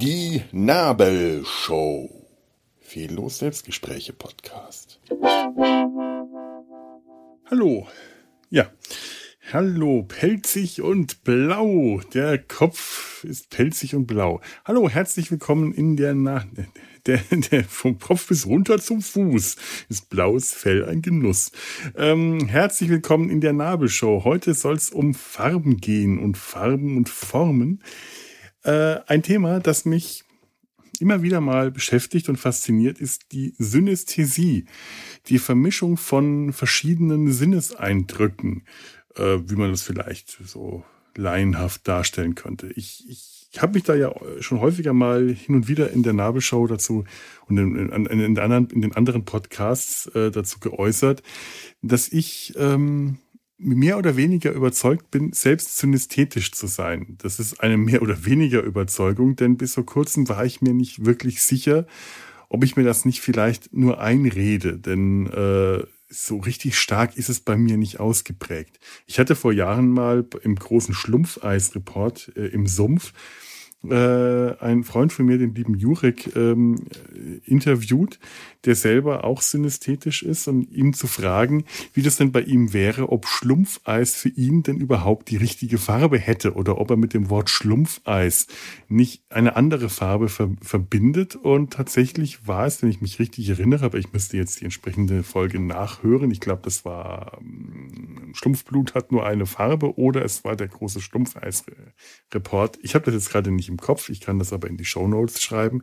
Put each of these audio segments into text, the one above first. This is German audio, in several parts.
Die Nabelshow. Fehllos Selbstgespräche Podcast. Hallo. Ja. Hallo, pelzig und blau. Der Kopf ist pelzig und blau. Hallo, herzlich willkommen in der Na der, der vom Kopf bis runter zum Fuß ist blaues Fell ein Genuss. Ähm, herzlich willkommen in der Nabelshow. Heute soll es um Farben gehen und Farben und Formen. Äh, ein Thema, das mich immer wieder mal beschäftigt und fasziniert, ist die Synästhesie, die Vermischung von verschiedenen Sinneseindrücken, äh, wie man das vielleicht so laienhaft darstellen könnte. Ich, ich, ich habe mich da ja schon häufiger mal hin und wieder in der Nabelshow dazu und in, in, in, anderen, in den anderen Podcasts äh, dazu geäußert, dass ich ähm, mehr oder weniger überzeugt bin, selbst synästhetisch zu sein. Das ist eine mehr oder weniger Überzeugung, denn bis vor kurzem war ich mir nicht wirklich sicher, ob ich mir das nicht vielleicht nur einrede, denn äh, so richtig stark ist es bei mir nicht ausgeprägt. Ich hatte vor Jahren mal im großen Schlumpfeis-Report äh, im Sumpf äh, ein Freund von mir, den lieben Jurek, ähm, interviewt, der selber auch synästhetisch ist und ihm zu fragen, wie das denn bei ihm wäre, ob Schlumpfeis für ihn denn überhaupt die richtige Farbe hätte oder ob er mit dem Wort Schlumpfeis nicht eine andere Farbe ver verbindet. Und tatsächlich war es, wenn ich mich richtig erinnere, aber ich müsste jetzt die entsprechende Folge nachhören. Ich glaube, das war ähm, Schlumpfblut hat nur eine Farbe oder es war der große Schlumpfeis-Report. Ich habe das jetzt gerade nicht im Kopf, ich kann das aber in die Show Notes schreiben.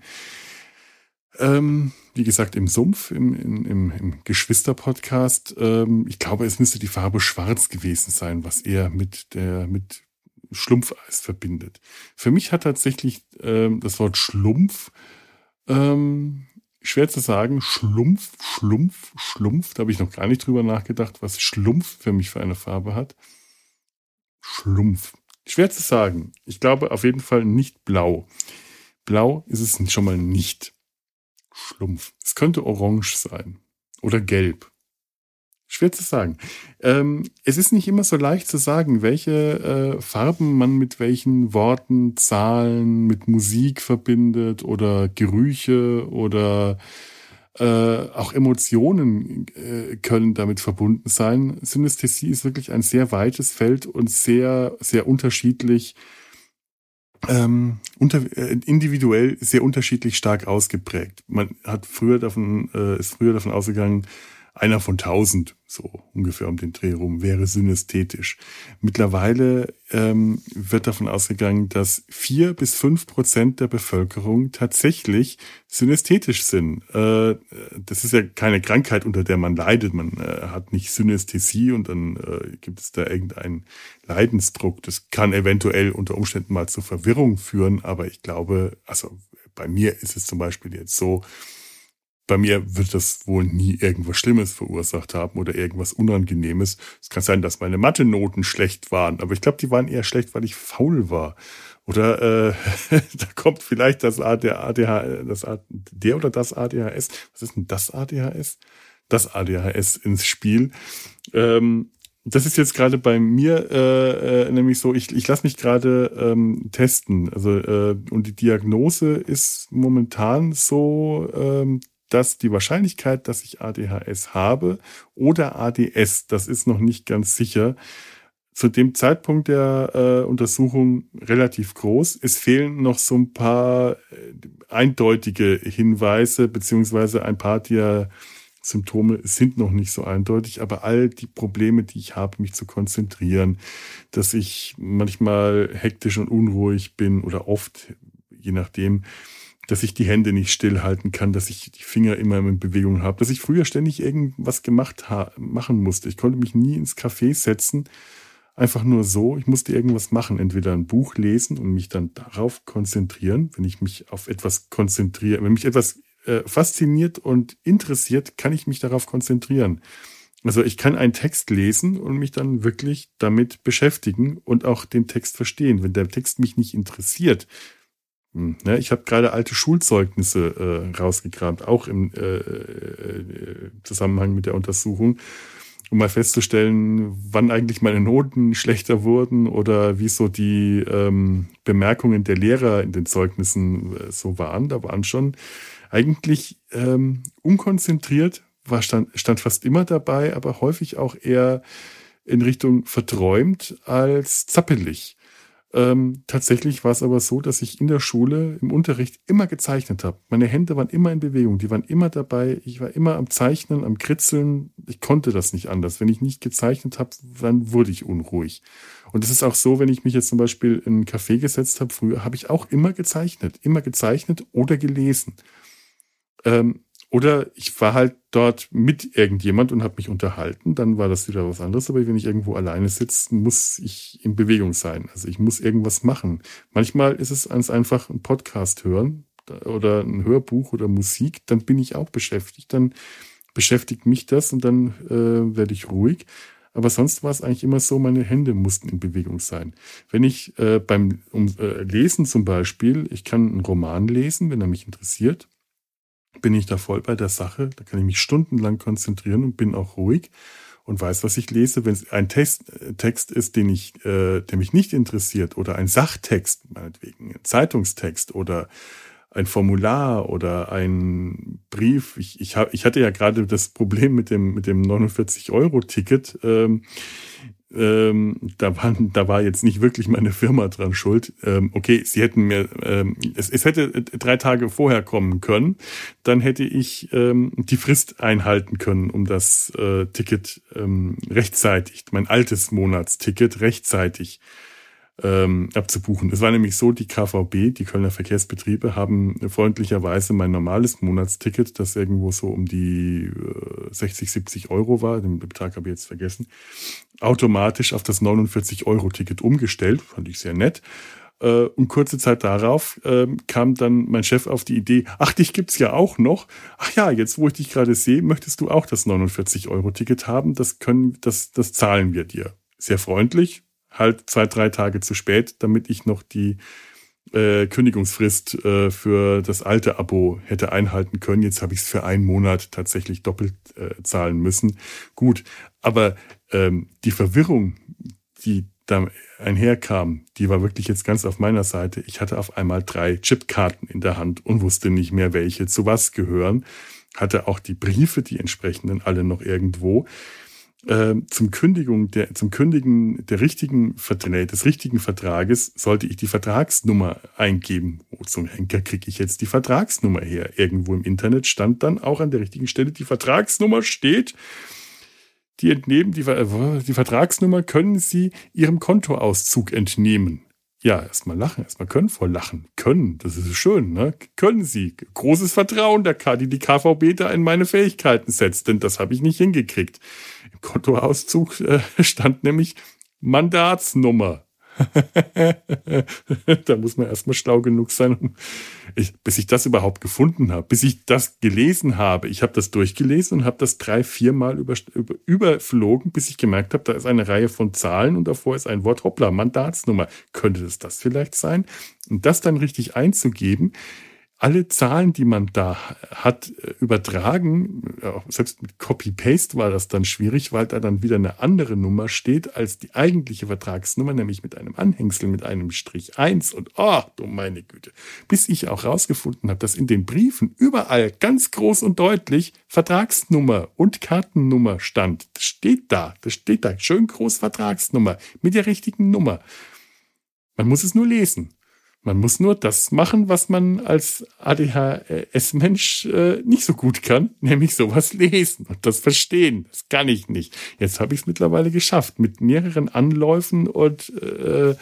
Ähm, wie gesagt, im Sumpf, im, im, im Geschwister-Podcast. Ähm, ich glaube, es müsste die Farbe schwarz gewesen sein, was er mit der, mit Schlumpfeis verbindet. Für mich hat tatsächlich ähm, das Wort Schlumpf ähm, schwer zu sagen. Schlumpf, Schlumpf, Schlumpf. Da habe ich noch gar nicht drüber nachgedacht, was Schlumpf für mich für eine Farbe hat. Schlumpf. Schwer zu sagen. Ich glaube auf jeden Fall nicht blau. Blau ist es schon mal nicht. Schlumpf. Es könnte orange sein oder gelb. Schwer zu sagen. Ähm, es ist nicht immer so leicht zu sagen, welche äh, Farben man mit welchen Worten, Zahlen, mit Musik verbindet oder Gerüche oder äh, auch Emotionen äh, können damit verbunden sein. Synästhesie ist wirklich ein sehr weites Feld und sehr, sehr unterschiedlich ähm, unter, äh, individuell sehr unterschiedlich stark ausgeprägt. Man hat früher davon, äh, ist früher davon ausgegangen, einer von tausend, so ungefähr um den Dreh rum, wäre synästhetisch. Mittlerweile ähm, wird davon ausgegangen, dass vier bis fünf Prozent der Bevölkerung tatsächlich synästhetisch sind. Äh, das ist ja keine Krankheit, unter der man leidet. Man äh, hat nicht Synästhesie und dann äh, gibt es da irgendeinen Leidensdruck. Das kann eventuell unter Umständen mal zur Verwirrung führen, aber ich glaube, also bei mir ist es zum Beispiel jetzt so, bei mir wird das wohl nie irgendwas Schlimmes verursacht haben oder irgendwas Unangenehmes. Es kann sein, dass meine Mathe-Noten schlecht waren, aber ich glaube, die waren eher schlecht, weil ich faul war. Oder äh, da kommt vielleicht das ADHS, das A, der oder das ADHS. Was ist denn das ADHS? Das ADHS ins Spiel. Ähm, das ist jetzt gerade bei mir äh, äh, nämlich so, ich, ich lasse mich gerade ähm, testen. Also äh, und die Diagnose ist momentan so, ähm, dass die Wahrscheinlichkeit, dass ich ADHS habe oder ADS, das ist noch nicht ganz sicher, zu dem Zeitpunkt der äh, Untersuchung relativ groß. Es fehlen noch so ein paar äh, eindeutige Hinweise, beziehungsweise ein paar der Symptome sind noch nicht so eindeutig, aber all die Probleme, die ich habe, mich zu konzentrieren, dass ich manchmal hektisch und unruhig bin oder oft, je nachdem, dass ich die Hände nicht stillhalten kann, dass ich die Finger immer in Bewegung habe, dass ich früher ständig irgendwas gemacht machen musste. Ich konnte mich nie ins Café setzen, einfach nur so. Ich musste irgendwas machen, entweder ein Buch lesen und mich dann darauf konzentrieren. Wenn ich mich auf etwas konzentriere, wenn mich etwas äh, fasziniert und interessiert, kann ich mich darauf konzentrieren. Also ich kann einen Text lesen und mich dann wirklich damit beschäftigen und auch den Text verstehen. Wenn der Text mich nicht interessiert, ne, ich habe gerade alte Schulzeugnisse äh, rausgekramt, auch im äh, äh, Zusammenhang mit der Untersuchung. um mal festzustellen, wann eigentlich meine Noten schlechter wurden oder wie so die ähm, Bemerkungen der Lehrer in den Zeugnissen äh, so waren. Da waren schon eigentlich ähm, unkonzentriert, war stand, stand fast immer dabei, aber häufig auch eher in Richtung verträumt als zappelig. Ähm, tatsächlich war es aber so, dass ich in der Schule im Unterricht immer gezeichnet habe. Meine Hände waren immer in Bewegung, die waren immer dabei. Ich war immer am Zeichnen, am Kritzeln. Ich konnte das nicht anders. Wenn ich nicht gezeichnet habe, dann wurde ich unruhig. Und es ist auch so, wenn ich mich jetzt zum Beispiel in einen Café gesetzt habe, früher habe ich auch immer gezeichnet. Immer gezeichnet oder gelesen. Ähm, oder ich war halt dort mit irgendjemand und habe mich unterhalten, dann war das wieder was anderes. Aber wenn ich irgendwo alleine sitze, muss ich in Bewegung sein. Also ich muss irgendwas machen. Manchmal ist es ganz einfach ein Podcast hören oder ein Hörbuch oder Musik, dann bin ich auch beschäftigt. Dann beschäftigt mich das und dann äh, werde ich ruhig. Aber sonst war es eigentlich immer so, meine Hände mussten in Bewegung sein. Wenn ich äh, beim um, äh, Lesen zum Beispiel, ich kann einen Roman lesen, wenn er mich interessiert, bin ich da voll bei der Sache. Da kann ich mich stundenlang konzentrieren und bin auch ruhig und weiß, was ich lese. Wenn es ein Text, äh, Text ist, den ich, äh, der mich nicht interessiert, oder ein Sachtext, meinetwegen, ein Zeitungstext oder ein Formular oder ein Brief. Ich, ich, hab, ich hatte ja gerade das Problem mit dem, mit dem 49-Euro-Ticket. Ähm, ähm, da, war, da war jetzt nicht wirklich meine Firma dran schuld. Ähm, okay, sie hätten mir, ähm, es, es hätte drei Tage vorher kommen können, dann hätte ich ähm, die Frist einhalten können, um das äh, Ticket ähm, rechtzeitig, mein altes Monatsticket rechtzeitig ähm, abzubuchen. Es war nämlich so, die KVB, die Kölner Verkehrsbetriebe, haben freundlicherweise mein normales Monatsticket, das irgendwo so um die äh, 60, 70 Euro war, den Betrag habe ich jetzt vergessen, automatisch auf das 49-Euro-Ticket umgestellt. Fand ich sehr nett. Äh, und kurze Zeit darauf äh, kam dann mein Chef auf die Idee, ach, dich gibt's ja auch noch. Ach ja, jetzt wo ich dich gerade sehe, möchtest du auch das 49-Euro-Ticket haben. Das können, das, das zahlen wir dir. Sehr freundlich, halt zwei, drei Tage zu spät, damit ich noch die äh, Kündigungsfrist äh, für das alte Abo hätte einhalten können. Jetzt habe ich es für einen Monat tatsächlich doppelt äh, zahlen müssen. Gut, aber ähm, die Verwirrung, die da einherkam, die war wirklich jetzt ganz auf meiner Seite. Ich hatte auf einmal drei Chipkarten in der Hand und wusste nicht mehr, welche zu was gehören. Hatte auch die Briefe, die entsprechenden, alle noch irgendwo äh, zum Kündigung der, zum Kündigen der richtigen des richtigen Vertrages sollte ich die Vertragsnummer eingeben. Wo zum Henker kriege ich jetzt die Vertragsnummer her? Irgendwo im Internet stand dann auch an der richtigen Stelle die Vertragsnummer steht. Die entnehmen die, äh, die Vertragsnummer können Sie Ihrem Kontoauszug entnehmen. Ja, erstmal lachen, erstmal können vor lachen. Können, das ist schön, ne? Können Sie. Großes Vertrauen, der K, die die KVB da in meine Fähigkeiten setzt, denn das habe ich nicht hingekriegt. Im Kontoauszug äh, stand nämlich Mandatsnummer. da muss man erstmal schlau genug sein, um ich, bis ich das überhaupt gefunden habe, bis ich das gelesen habe. Ich habe das durchgelesen und habe das drei, viermal über, über, überflogen, bis ich gemerkt habe, da ist eine Reihe von Zahlen und davor ist ein Wort, hoppla, Mandatsnummer. Könnte das das vielleicht sein? Und das dann richtig einzugeben, alle Zahlen, die man da hat, äh, übertragen. Selbst mit Copy-Paste war das dann schwierig, weil da dann wieder eine andere Nummer steht als die eigentliche Vertragsnummer, nämlich mit einem Anhängsel, mit einem Strich 1. Und oh, du meine Güte. Bis ich auch rausgefunden habe, dass in den Briefen überall ganz groß und deutlich Vertragsnummer und Kartennummer stand. Das steht da. Das steht da. Schön groß Vertragsnummer mit der richtigen Nummer. Man muss es nur lesen. Man muss nur das machen, was man als ADHS-Mensch äh, nicht so gut kann, nämlich sowas lesen und das verstehen. Das kann ich nicht. Jetzt habe ich es mittlerweile geschafft mit mehreren Anläufen und äh,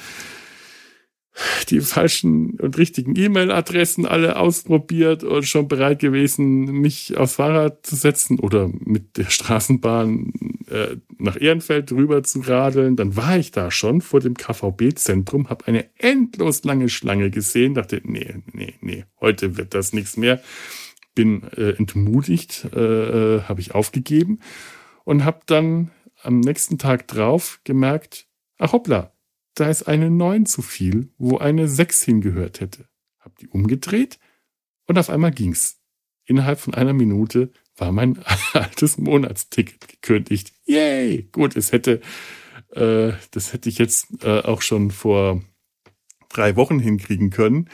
die falschen und richtigen E-Mail-Adressen alle ausprobiert und schon bereit gewesen, mich aufs Fahrrad zu setzen oder mit der Straßenbahn äh, nach Ehrenfeld rüber zu radeln. Dann war ich da schon vor dem KVB-Zentrum, habe eine endlos lange Schlange gesehen, dachte, nee, nee, nee, heute wird das nichts mehr. Bin äh, entmutigt, äh, äh habe ich aufgegeben und habe dann am nächsten Tag drauf gemerkt, ach hoppla, da ist eine 9 zu viel, wo eine 6 hingehört hätte. Hab die umgedreht und auf einmal ging's. Innerhalb von einer Minute war mein altes Monatsticket gekündigt. Yay! Gut, es hätte, äh, das hätte ich jetzt äh, auch schon vor drei Wochen hinkriegen können.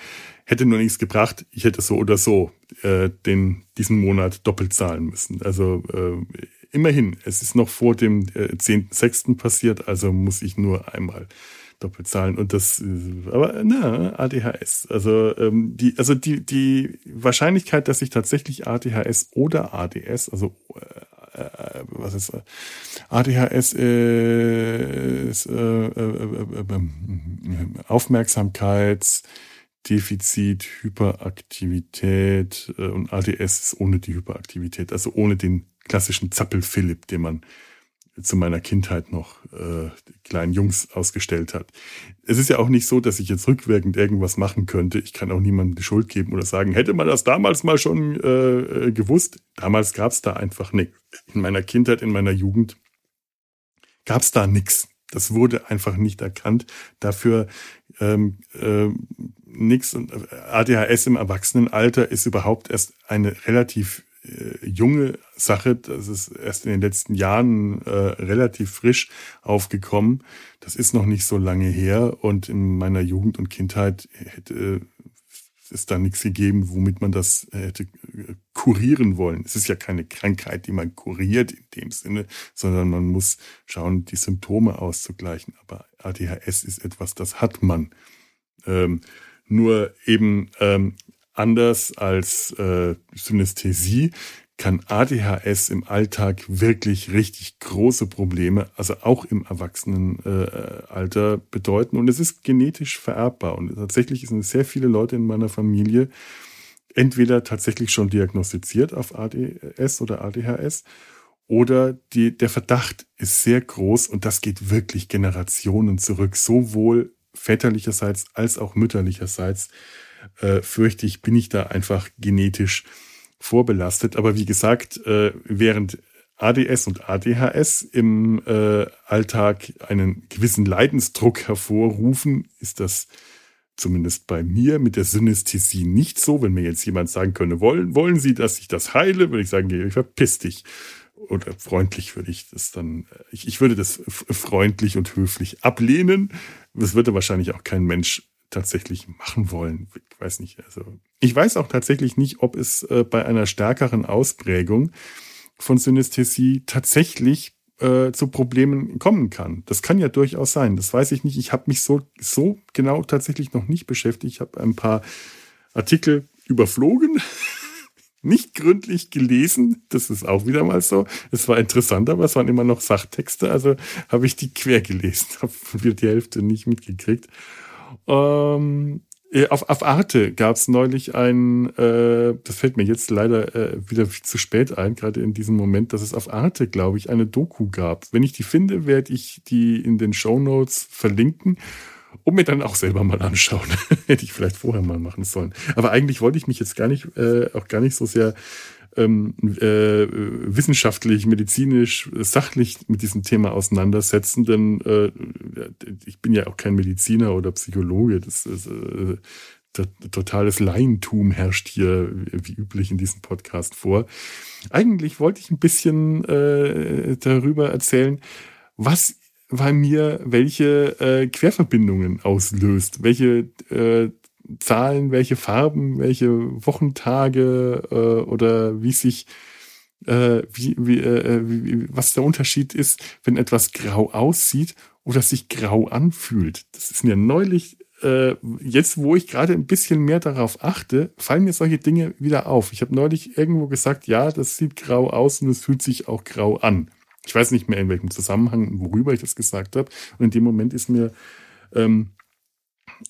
Hätte nur nichts gebracht. Ich hätte so oder so äh, den diesen Monat doppelt zahlen müssen. Also äh, immerhin, es ist noch vor dem äh, 10.6. passiert, also muss ich nur einmal doppelt zahlen. Und das, äh, aber na, ADHS. Also ähm, die, also die, die Wahrscheinlichkeit, dass ich tatsächlich ADHS oder ADS, also äh, äh, was ist äh, ADHS ist äh, äh, äh, Aufmerksamkeitsdefizit, Hyperaktivität und ADS ist ohne die Hyperaktivität, also ohne den klassischen Zappel-Philipp, den man zu meiner Kindheit noch äh, kleinen Jungs ausgestellt hat. Es ist ja auch nicht so, dass ich jetzt rückwirkend irgendwas machen könnte. Ich kann auch niemandem die Schuld geben oder sagen, hätte man das damals mal schon äh, äh gewusst. Damals gab es da einfach nichts. In meiner Kindheit, in meiner Jugend gab es da nichts. Das wurde einfach nicht erkannt. Dafür ähm, äh, nichts. ADHS im Erwachsenenalter ist überhaupt erst eine relativ äh, junge Sache. Das ist erst in den letzten Jahren äh, relativ frisch aufgekommen. Das ist noch nicht so lange her. Und in meiner Jugend und Kindheit hätte es da nichts gegeben, womit man das hätte äh, kurieren wollen. Es ist ja keine Krankheit, die man kuriert in dem Sinne, sondern man muss schauen, die Symptome auszugleichen. Aber ADHS ist etwas, das hat man. Ähm, nur eben ähm, Anders als äh, Synästhesie kann ADHS im Alltag wirklich richtig große Probleme, also auch im Erwachsenenalter äh, bedeuten. Und es ist genetisch vererbbar. Und tatsächlich sind sehr viele Leute in meiner Familie entweder tatsächlich schon diagnostiziert auf ADS oder ADHS oder die, der Verdacht ist sehr groß und das geht wirklich Generationen zurück, sowohl väterlicherseits als auch mütterlicherseits äh, fürchte ich, bin ich da einfach genetisch vorbelastet. Aber wie gesagt, äh, während ADS und ADHS im äh, Alltag einen gewissen Leidensdruck hervorrufen, ist das zumindest bei mir mit der Synästhesie nicht so. Wenn mir jetzt jemand sagen könnte, wollen, wollen Sie, dass ich das heile, würde ich sagen, ich verpiss dich. Oder freundlich würde ich das dann, äh, ich, ich würde das freundlich und höflich ablehnen. Das würde wahrscheinlich auch kein Mensch tatsächlich machen wollen. Ich weiß nicht. Also ich weiß auch tatsächlich nicht, ob es äh, bei einer stärkeren Ausprägung von Synästhesie tatsächlich äh, zu Problemen kommen kann. Das kann ja durchaus sein. Das weiß ich nicht. Ich habe mich so so genau tatsächlich noch nicht beschäftigt. Ich habe ein paar Artikel überflogen. nicht gründlich gelesen. Das ist auch wieder mal so. Es war interessant, aber es waren immer noch Sachtexte. Also habe ich die quer gelesen, habe die Hälfte nicht mitgekriegt. Ähm, äh, auf, auf Arte gab es neulich ein, äh, das fällt mir jetzt leider äh, wieder zu spät ein, gerade in diesem Moment, dass es auf Arte, glaube ich, eine Doku gab. Wenn ich die finde, werde ich die in den Show Notes verlinken und mir dann auch selber mal anschauen. Hätte ich vielleicht vorher mal machen sollen. Aber eigentlich wollte ich mich jetzt gar nicht, äh, auch gar nicht so sehr ähm, äh, wissenschaftlich, medizinisch, sachlich mit diesem Thema auseinandersetzen, denn äh, ich bin ja auch kein Mediziner oder Psychologe. Das ist äh, totales Laientum herrscht hier wie üblich in diesem Podcast vor. Eigentlich wollte ich ein bisschen äh, darüber erzählen, was bei mir welche äh, Querverbindungen auslöst, welche äh, Zahlen, welche Farben, welche Wochentage äh, oder wie sich äh, wie, wie, äh, wie, was der Unterschied ist, wenn etwas grau aussieht oder sich grau anfühlt. Das ist mir neulich, äh, jetzt wo ich gerade ein bisschen mehr darauf achte, fallen mir solche Dinge wieder auf. Ich habe neulich irgendwo gesagt, ja, das sieht grau aus und es fühlt sich auch grau an. Ich weiß nicht mehr in welchem Zusammenhang, worüber ich das gesagt habe. Und in dem Moment ist mir ähm,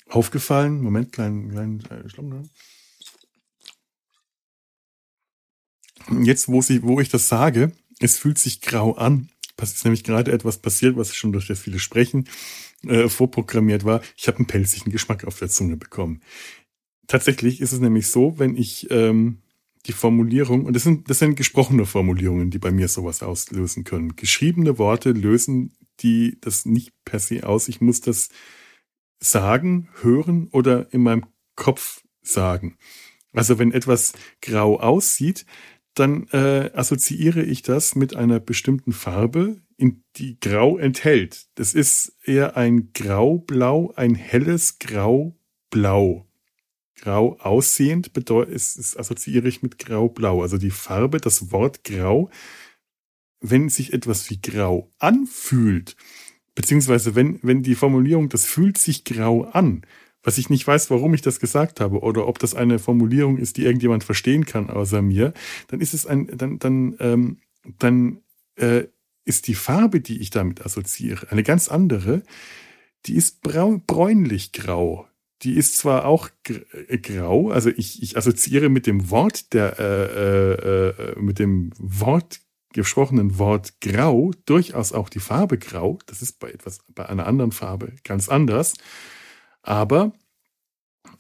aufgefallen. Moment, kleinen, kleinen äh. Jetzt, wo, sie, wo ich das sage, es fühlt sich grau an. Es ist nämlich gerade etwas passiert, was schon durch das viele Sprechen äh, vorprogrammiert war. Ich habe einen pelzigen Geschmack auf der Zunge bekommen. Tatsächlich ist es nämlich so, wenn ich ähm, die Formulierung, und das sind, das sind gesprochene Formulierungen, die bei mir sowas auslösen können. Geschriebene Worte lösen die das nicht per se aus. Ich muss das sagen, hören oder in meinem Kopf sagen. Also wenn etwas grau aussieht, dann äh, assoziiere ich das mit einer bestimmten Farbe, in die Grau enthält. Das ist eher ein Graublau, ein helles Graublau. Grau aussehend bedeutet, es, es assoziiere ich mit Graublau. Also die Farbe, das Wort Grau, wenn sich etwas wie Grau anfühlt, beziehungsweise wenn, wenn die Formulierung, das fühlt sich grau an, was ich nicht weiß, warum ich das gesagt habe oder ob das eine Formulierung ist, die irgendjemand verstehen kann außer mir, dann ist es ein, dann, dann, ähm, dann äh, ist die Farbe, die ich damit assoziiere, eine ganz andere. Die ist bräunlich grau. Die ist zwar auch äh, grau, also ich, ich assoziiere mit dem Wort der äh, äh, äh, mit dem Wort gesprochenen Wort grau durchaus auch die Farbe grau. Das ist bei etwas bei einer anderen Farbe ganz anders. Aber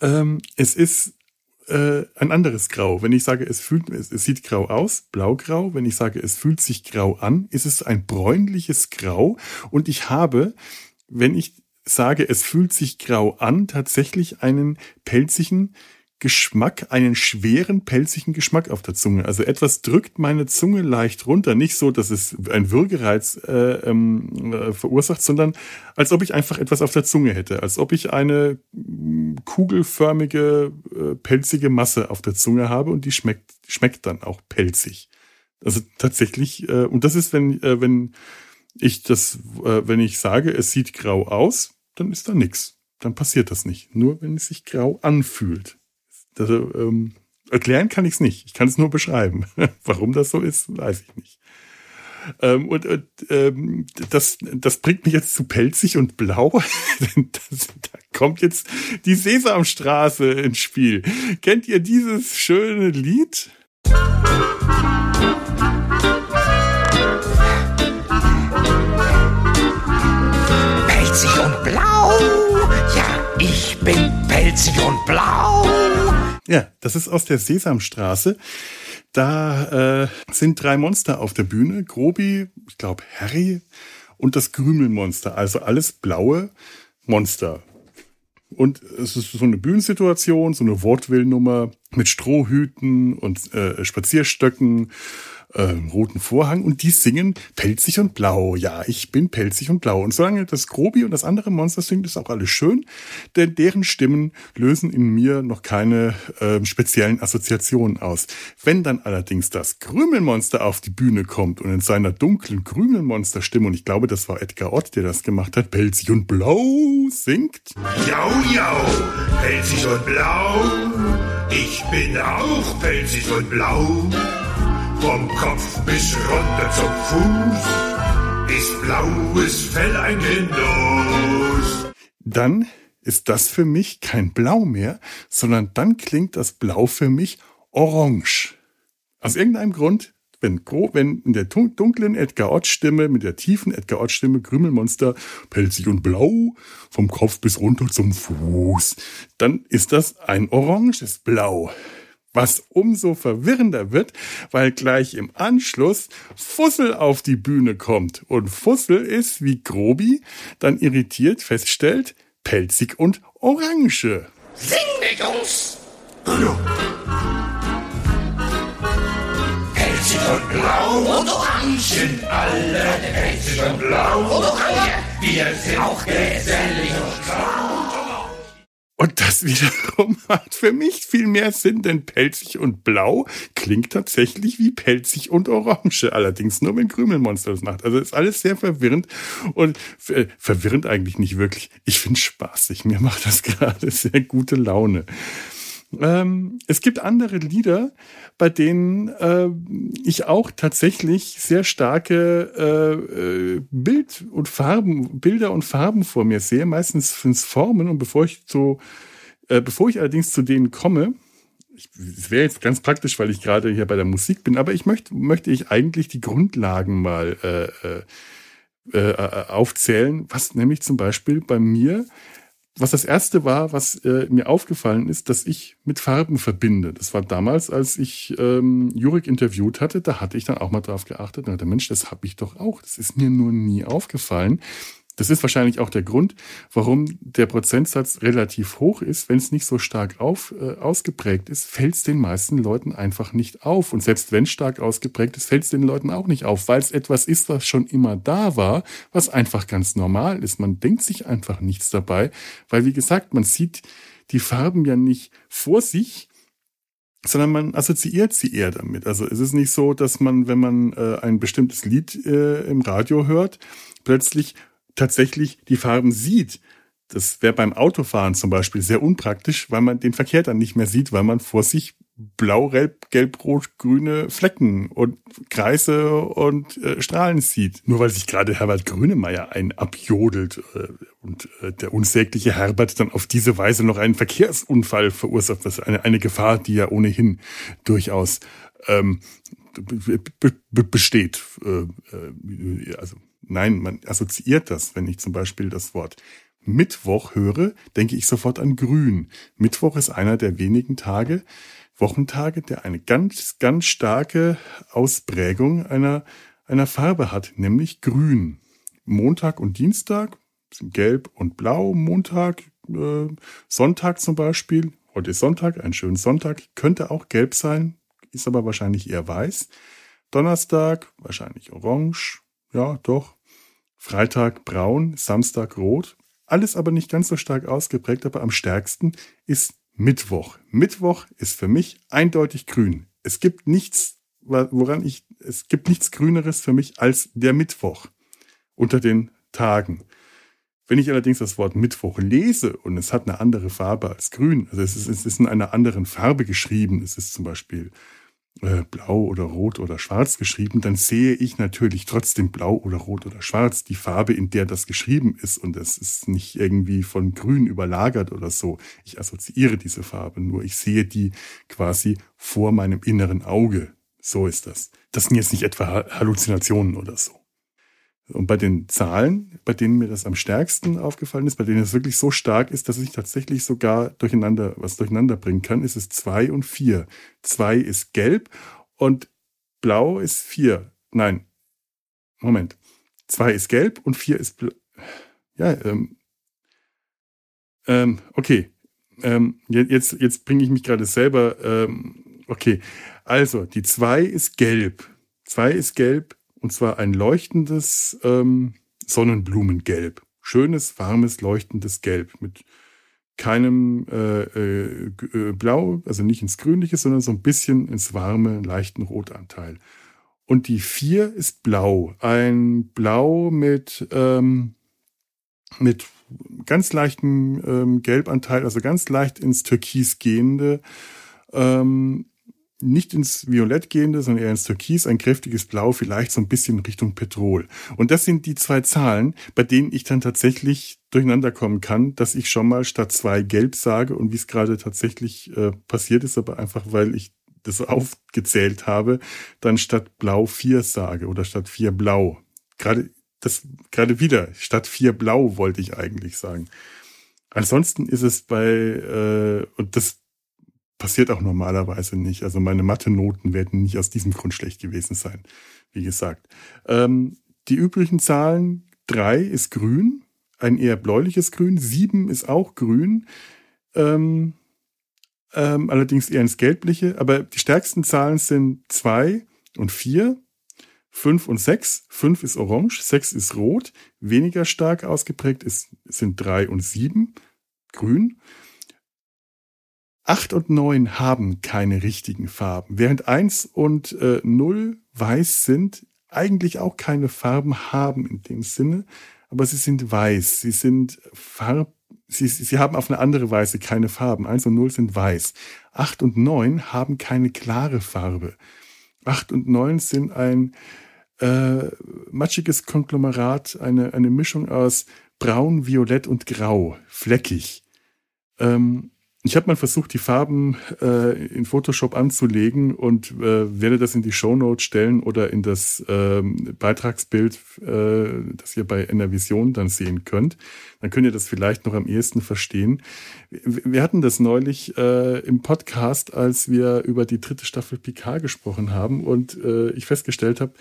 ähm, es ist äh, ein anderes Grau. Wenn ich sage, es fühlt, es, es sieht grau aus, blaugrau. Wenn ich sage, es fühlt sich grau an, ist es ein bräunliches Grau. Und ich habe, wenn ich sage, es fühlt sich grau an, tatsächlich einen pelzigen Geschmack, einen schweren, pelzigen Geschmack auf der Zunge. Also etwas drückt meine Zunge leicht runter. Nicht so, dass es ein Würgereiz äh, ähm, äh, verursacht, sondern als ob ich einfach etwas auf der Zunge hätte. Als ob ich eine mm, kugelförmige, äh, pelzige Masse auf der Zunge habe und die schmeckt, schmeckt dann auch pelzig. Also tatsächlich, äh, und das ist, wenn, äh, wenn ich das, äh, wenn ich sage, es sieht grau aus, dann ist da nichts. Dann passiert das nicht. Nur wenn es sich grau anfühlt. Also, ähm, erklären kann ich es nicht. Ich kann es nur beschreiben. Warum das so ist, weiß ich nicht. Ähm, und und ähm, das, das bringt mich jetzt zu pelzig und blau. das, da kommt jetzt die Sesamstraße ins Spiel. Kennt ihr dieses schöne Lied? Pelzig und blau, ja, ich bin pelzig und blau. Ja, das ist aus der Sesamstraße. Da äh, sind drei Monster auf der Bühne. Grobi, ich glaube Harry und das Krümelmonster. Also alles blaue Monster. Und es ist so eine Bühnensituation, so eine Wortwillnummer mit Strohhüten und äh, Spazierstöcken äh, roten Vorhang und die singen pelzig und blau. Ja, ich bin pelzig und blau. Und solange das Grobi und das andere Monster singt, ist auch alles schön, denn deren Stimmen lösen in mir noch keine äh, speziellen Assoziationen aus. Wenn dann allerdings das Krümelmonster auf die Bühne kommt und in seiner dunklen Krümelmonsterstimme, und ich glaube, das war Edgar Ott, der das gemacht hat, pelzig und blau singt. Jau, jau, pelzig und blau. Ich bin auch pelzig und blau. Vom Kopf bis runter zum Fuß ist blaues Fell ein Genuss. Dann ist das für mich kein Blau mehr, sondern dann klingt das Blau für mich orange. Aus irgendeinem Grund, wenn, wenn in der dunklen Edgar Ott Stimme, mit der tiefen Edgar Ott Stimme, Krümelmonster, pelzig und blau, vom Kopf bis runter zum Fuß, dann ist das ein oranges Blau. Was umso verwirrender wird, weil gleich im Anschluss Fussel auf die Bühne kommt. Und Fussel ist, wie Grobi dann irritiert feststellt, pelzig und orange. Sing mit uns! Pelzig und blau und orange sind alle pelzig und blau und orange. Wir sind auch gesellig und grau. Und das wiederum hat für mich viel mehr Sinn, denn pelzig und blau klingt tatsächlich wie pelzig und orange. Allerdings nur, wenn Krümelmonster das macht. Also ist alles sehr verwirrend und äh, verwirrend eigentlich nicht wirklich. Ich finde spaßig. Mir macht das gerade sehr gute Laune. Ähm, es gibt andere Lieder, bei denen äh, ich auch tatsächlich sehr starke äh, äh, Bild und Farben, Bilder und Farben vor mir sehe. Meistens sind es Formen. Und bevor ich so, äh, bevor ich allerdings zu denen komme, es wäre jetzt ganz praktisch, weil ich gerade hier bei der Musik bin, aber ich möchte, möchte ich eigentlich die Grundlagen mal äh, äh, äh, aufzählen, was nämlich zum Beispiel bei mir was das erste war, was äh, mir aufgefallen ist, dass ich mit Farben verbinde. Das war damals, als ich ähm, Jurik interviewt hatte, da hatte ich dann auch mal drauf geachtet. Und dachte, Mensch, das habe ich doch auch. Das ist mir nur nie aufgefallen, Das ist wahrscheinlich auch der Grund, warum der Prozentsatz relativ hoch ist. Wenn es nicht so stark auf, äh, ausgeprägt ist, fällt es den meisten Leuten einfach nicht auf. Und selbst wenn es stark ausgeprägt ist, fällt es den Leuten auch nicht auf, weil es etwas ist, was schon immer da war, was einfach ganz normal ist. Man denkt sich einfach nichts dabei, weil wie gesagt, man sieht die Farben ja nicht vor sich, sondern man assoziiert sie eher damit. Also es ist nicht so, dass man, wenn man äh, ein bestimmtes Lied äh, im Radio hört, plötzlich tatsächlich die Farben sieht. Das wäre beim Autofahren zum Beispiel sehr unpraktisch, weil man den Verkehr dann nicht mehr sieht, weil man vor sich blau, gelb, rot, grüne Flecken und Kreise und äh, Strahlen sieht. Nur weil sich gerade Herbert Grünemeyer ein abjodelt äh, und äh, der unsägliche Herbert dann auf diese Weise noch einen Verkehrsunfall verursacht. Das ist eine, eine Gefahr, die ja ohnehin durchaus ähm, besteht. Äh, äh, also nein, man assoziiert das, wenn ich zum Beispiel das Wort Mittwoch höre, denke ich sofort an Grün. Mittwoch ist einer der wenigen Tage, Wochentage, der eine ganz, ganz starke Ausprägung einer, einer Farbe hat, nämlich Grün. Montag und Dienstag sind gelb und blau. Montag, äh, Sonntag zum Beispiel. Heute ist Sonntag, ein schöner Sonntag. Könnte auch gelb sein, ist aber wahrscheinlich eher weiß. Donnerstag wahrscheinlich orange. Ja, doch. Freitag braun, Samstag rot. Alles aber nicht ganz so stark ausgeprägt, aber am stärksten ist Mittwoch. Mittwoch ist für mich eindeutig grün. Es gibt nichts, woran ich, es gibt nichts Grüneres für mich als der Mittwoch unter den Tagen. Wenn ich allerdings das Wort Mittwoch lese und es hat eine andere Farbe als grün, also es ist, es ist in einer anderen Farbe geschrieben, es ist zum Beispiel äh, blau oder rot oder schwarz geschrieben, dann sehe ich natürlich trotzdem blau oder rot oder schwarz, die Farbe, in der das geschrieben ist. Und das ist nicht irgendwie von grün überlagert oder so. Ich assoziiere diese Farbe nur. Ich sehe die quasi vor meinem inneren Auge. So ist das. Das sind jetzt nicht etwa Halluzinationen oder so. Und bei den Zahlen, bei denen mir das am stärksten aufgefallen ist, bei denen es wirklich so stark ist, dass ich tatsächlich sogar durcheinander, was durcheinander bringen kann, ist es zwei und vier. Zwei ist gelb und blau ist vier. Nein. Moment. Zwei ist gelb und vier ist blau. Ja, ähm, ähm, okay. Ähm, jetzt, jetzt bringe ich mich gerade selber. Ähm, okay. Also, die zwei ist gelb. Zwei ist gelb, und zwar ein leuchtendes ähm, Sonnenblumengelb. Schönes, warmes, leuchtendes Gelb mit keinem äh, äh, äh, Blau, also nicht ins Grünliche, sondern so ein bisschen ins warme, leichten Rotanteil. Und die vier ist blau. Ein Blau mit, ähm, mit ganz leichtem ähm, Gelbanteil, also ganz leicht ins Türkis gehende. Ähm, nicht ins Violett gehende, sondern eher ins Türkis, ein kräftiges Blau, vielleicht so ein bisschen Richtung Petrol. Und das sind die zwei Zahlen, bei denen ich dann tatsächlich durcheinander kommen kann, dass ich schon mal statt zwei gelb sage und wie es gerade tatsächlich äh, passiert ist, aber einfach weil ich das aufgezählt habe, dann statt blau vier sage oder statt vier blau. Gerade das gerade wieder statt vier blau wollte ich eigentlich sagen. Ansonsten ist es bei äh, und das passiert auch normalerweise nicht. Also meine Mathe-Noten werden nicht aus diesem Grund schlecht gewesen sein, wie gesagt. Ähm, die üblichen Zahlen, drei ist grün, ein eher bläuliches Grün, sieben ist auch grün, ähm, ähm, allerdings eher ins Gelbliche, aber die stärksten Zahlen sind zwei und vier, fünf und sechs. Fünf ist orange, sechs ist rot, weniger stark ausgeprägt ist, sind drei und sieben, grün. 8 und 9 haben keine richtigen Farben, während 1 und äh, 0 weiß sind, eigentlich auch keine Farben haben in dem Sinne, aber sie sind weiß, sie sind Farb, sie, sie haben auf eine andere Weise keine Farben. 1 und 0 sind weiß. 8 und 9 haben keine klare Farbe. 8 und 9 sind ein äh, matschiges Konglomerat, eine, eine Mischung aus braun, violett und grau, fleckig. Ähm, ich habe mal versucht, die Farben äh, in Photoshop anzulegen und äh, werde das in die Shownote stellen oder in das ähm, Beitragsbild, äh, das ihr bei Enervision dann sehen könnt. Dann könnt ihr das vielleicht noch am ehesten verstehen. Wir hatten das neulich äh, im Podcast, als wir über die dritte Staffel Picard gesprochen haben und äh, ich festgestellt habe,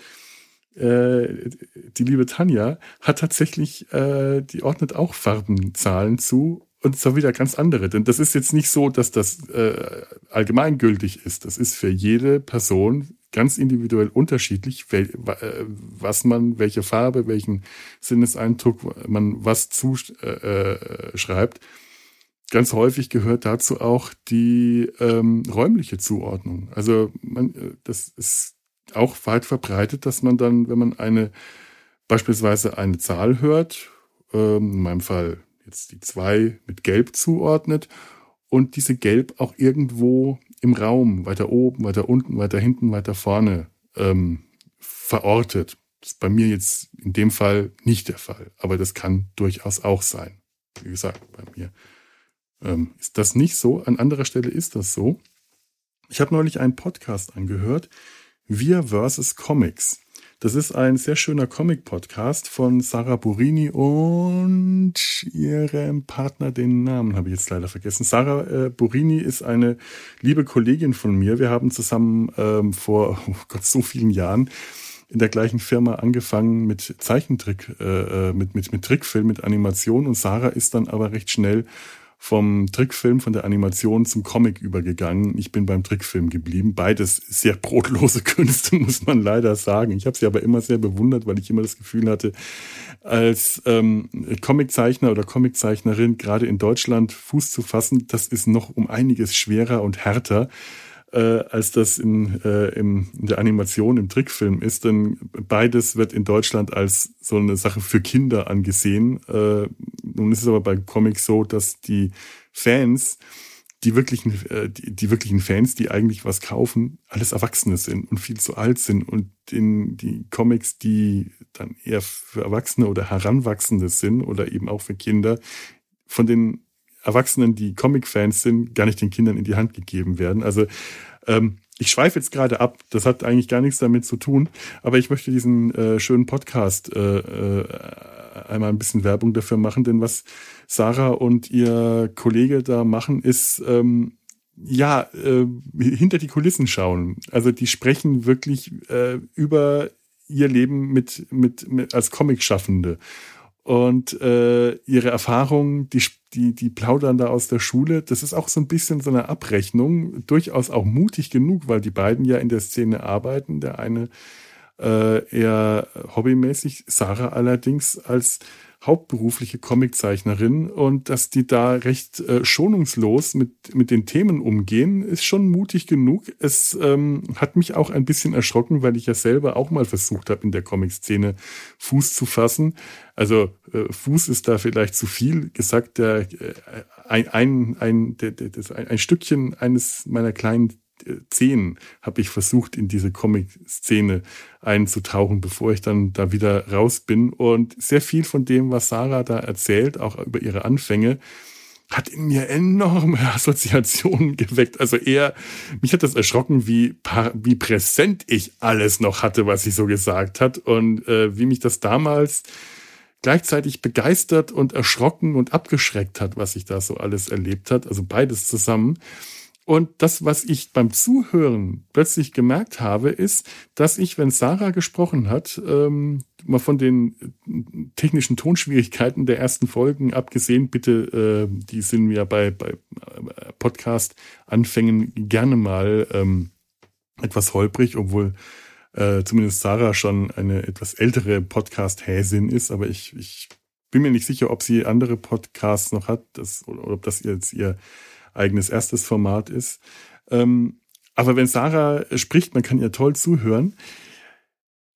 äh, die liebe Tanja hat tatsächlich, äh, die ordnet auch Farbenzahlen zu und zwar wieder ganz andere. Denn das ist jetzt nicht so, dass das äh, allgemeingültig ist. Das ist für jede Person ganz individuell unterschiedlich, wel, äh, was man, welche Farbe, welchen Sinneseindruck man was zuschreibt. Äh, äh ganz häufig gehört dazu auch die ähm, räumliche Zuordnung. Also man, äh, das ist auch weit verbreitet, dass man dann, wenn man eine beispielsweise eine Zahl hört, ähm, in meinem Fall jetzt die zwei mit Gelb zuordnet und diese Gelb auch irgendwo im Raum, weiter oben, weiter unten, weiter hinten, weiter vorne ähm, verortet. Das ist bei mir jetzt in dem Fall nicht der Fall, aber das kann durchaus auch sein. Wie gesagt, bei mir ähm, ist das nicht so. An anderer Stelle ist das so. Ich habe neulich einen Podcast angehört, Wir versus Comics. Das ist ein sehr schöner Comic-Podcast von Sarah Burini und ihrem Partner, den Namen habe ich jetzt leider vergessen. Sarah äh, Burini ist eine liebe Kollegin von mir. Wir haben zusammen ähm, vor oh Gott so vielen Jahren in der gleichen Firma angefangen mit Zeichentrick, äh, äh mit, mit, mit Trickfilm, mit Animation und Sarah ist dann aber recht schnell vom Trickfilm, von der Animation zum Comic übergegangen. Ich bin beim Trickfilm geblieben. Beides sehr brotlose Künste, muss man leider sagen. Ich habe sie aber immer sehr bewundert, weil ich immer das Gefühl hatte, als ähm, Comiczeichner oder Comiczeichnerin gerade in Deutschland Fuß zu fassen, das ist noch um einiges schwerer und härter äh, als das in, äh, im, in der Animation, im Trickfilm ist. Denn beides wird in Deutschland als so eine Sache für Kinder angesehen. Äh, nun ist es aber bei Comics so, dass die Fans, die wirklichen, äh, die, die wirklichen Fans, die eigentlich was kaufen, alles Erwachsene sind und viel zu alt sind. Und in die Comics, die dann eher für Erwachsene oder Heranwachsende sind oder eben auch für Kinder, von den Erwachsenen, die Comic-Fans sind, gar nicht den Kindern in die Hand gegeben werden. Also ähm, ich schweife jetzt gerade ab, das hat eigentlich gar nichts damit zu tun, aber ich möchte diesen äh, schönen Podcast äh, äh, einmal ein bisschen Werbung dafür machen, denn was Sarah und ihr Kollege da machen, ist ähm, ja äh, hinter die Kulissen schauen. Also die sprechen wirklich äh, über ihr Leben mit, mit, mit als Comic-Schaffende und äh, ihre Erfahrungen, die, die, die plaudern da aus der Schule. Das ist auch so ein bisschen so eine Abrechnung, durchaus auch mutig genug, weil die beiden ja in der Szene arbeiten. Der eine äh, eher hobbymäßig, Sarah allerdings als hauptberufliche Comiczeichnerin und dass die da recht äh, schonungslos mit, mit den Themen umgehen, ist schon mutig genug. Es ähm, hat mich auch ein bisschen erschrocken, weil ich ja selber auch mal versucht habe, in der Comic-Szene Fuß zu fassen. Also äh, Fuß ist da vielleicht zu viel gesagt. Der, äh, ein, ein, ein, der, der, das, ein, ein Stückchen eines meiner kleinen Zehn habe ich versucht, in diese Comic-Szene einzutauchen, bevor ich dann da wieder raus bin. Und sehr viel von dem, was Sarah da erzählt, auch über ihre Anfänge, hat in mir enorme Assoziationen geweckt. Also eher, mich hat das erschrocken, wie, wie präsent ich alles noch hatte, was sie so gesagt hat und äh, wie mich das damals gleichzeitig begeistert und erschrocken und abgeschreckt hat, was ich da so alles erlebt hat. Also beides zusammen. Und das, was ich beim Zuhören plötzlich gemerkt habe, ist, dass ich, wenn Sarah gesprochen hat, ähm, mal von den äh, technischen Tonschwierigkeiten der ersten Folgen abgesehen, bitte, äh, die sind mir bei, bei äh, Podcast-Anfängen gerne mal ähm, etwas holprig, obwohl äh, zumindest Sarah schon eine etwas ältere Podcast-Häsin ist, aber ich, ich bin mir nicht sicher, ob sie andere Podcasts noch hat das, oder, oder ob das jetzt ihr eigenes erstes Format ist. Ähm, aber wenn Sarah spricht, man kann ihr toll zuhören,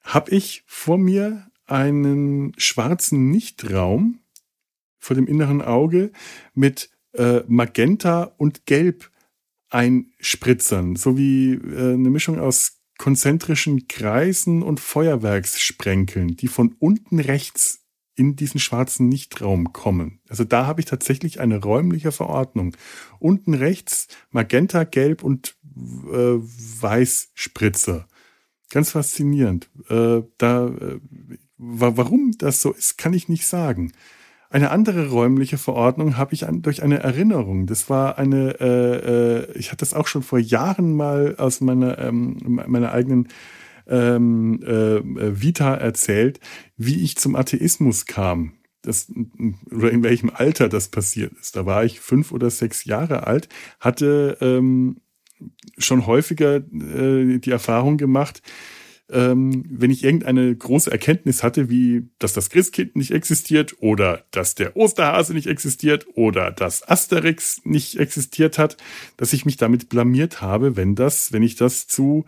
habe ich vor mir einen schwarzen Nichtraum vor dem inneren Auge mit äh, Magenta und Gelb einspritzern, so wie äh, eine Mischung aus konzentrischen Kreisen und Feuerwerkssprenkeln, die von unten rechts in diesen schwarzen Nichtraum kommen. Also da habe ich tatsächlich eine räumliche Verordnung. Unten rechts Magenta, Gelb und äh, Weiß Spritzer. Ganz faszinierend. Äh, da, äh, warum das so ist, kann ich nicht sagen. Eine andere räumliche Verordnung habe ich an, durch eine Erinnerung. Das war eine, äh, äh, ich hatte das auch schon vor Jahren mal aus meiner, ähm, meiner eigenen ähm, äh, Vita erzählt, wie ich zum Atheismus kam. Das, oder in welchem Alter das passiert ist. Da war ich fünf oder sechs Jahre alt, hatte ähm, schon häufiger äh, die Erfahrung gemacht, ähm, wenn ich irgendeine große Erkenntnis hatte, wie dass das Christkind nicht existiert oder dass der Osterhase nicht existiert oder dass Asterix nicht existiert hat, dass ich mich damit blamiert habe, wenn das, wenn ich das zu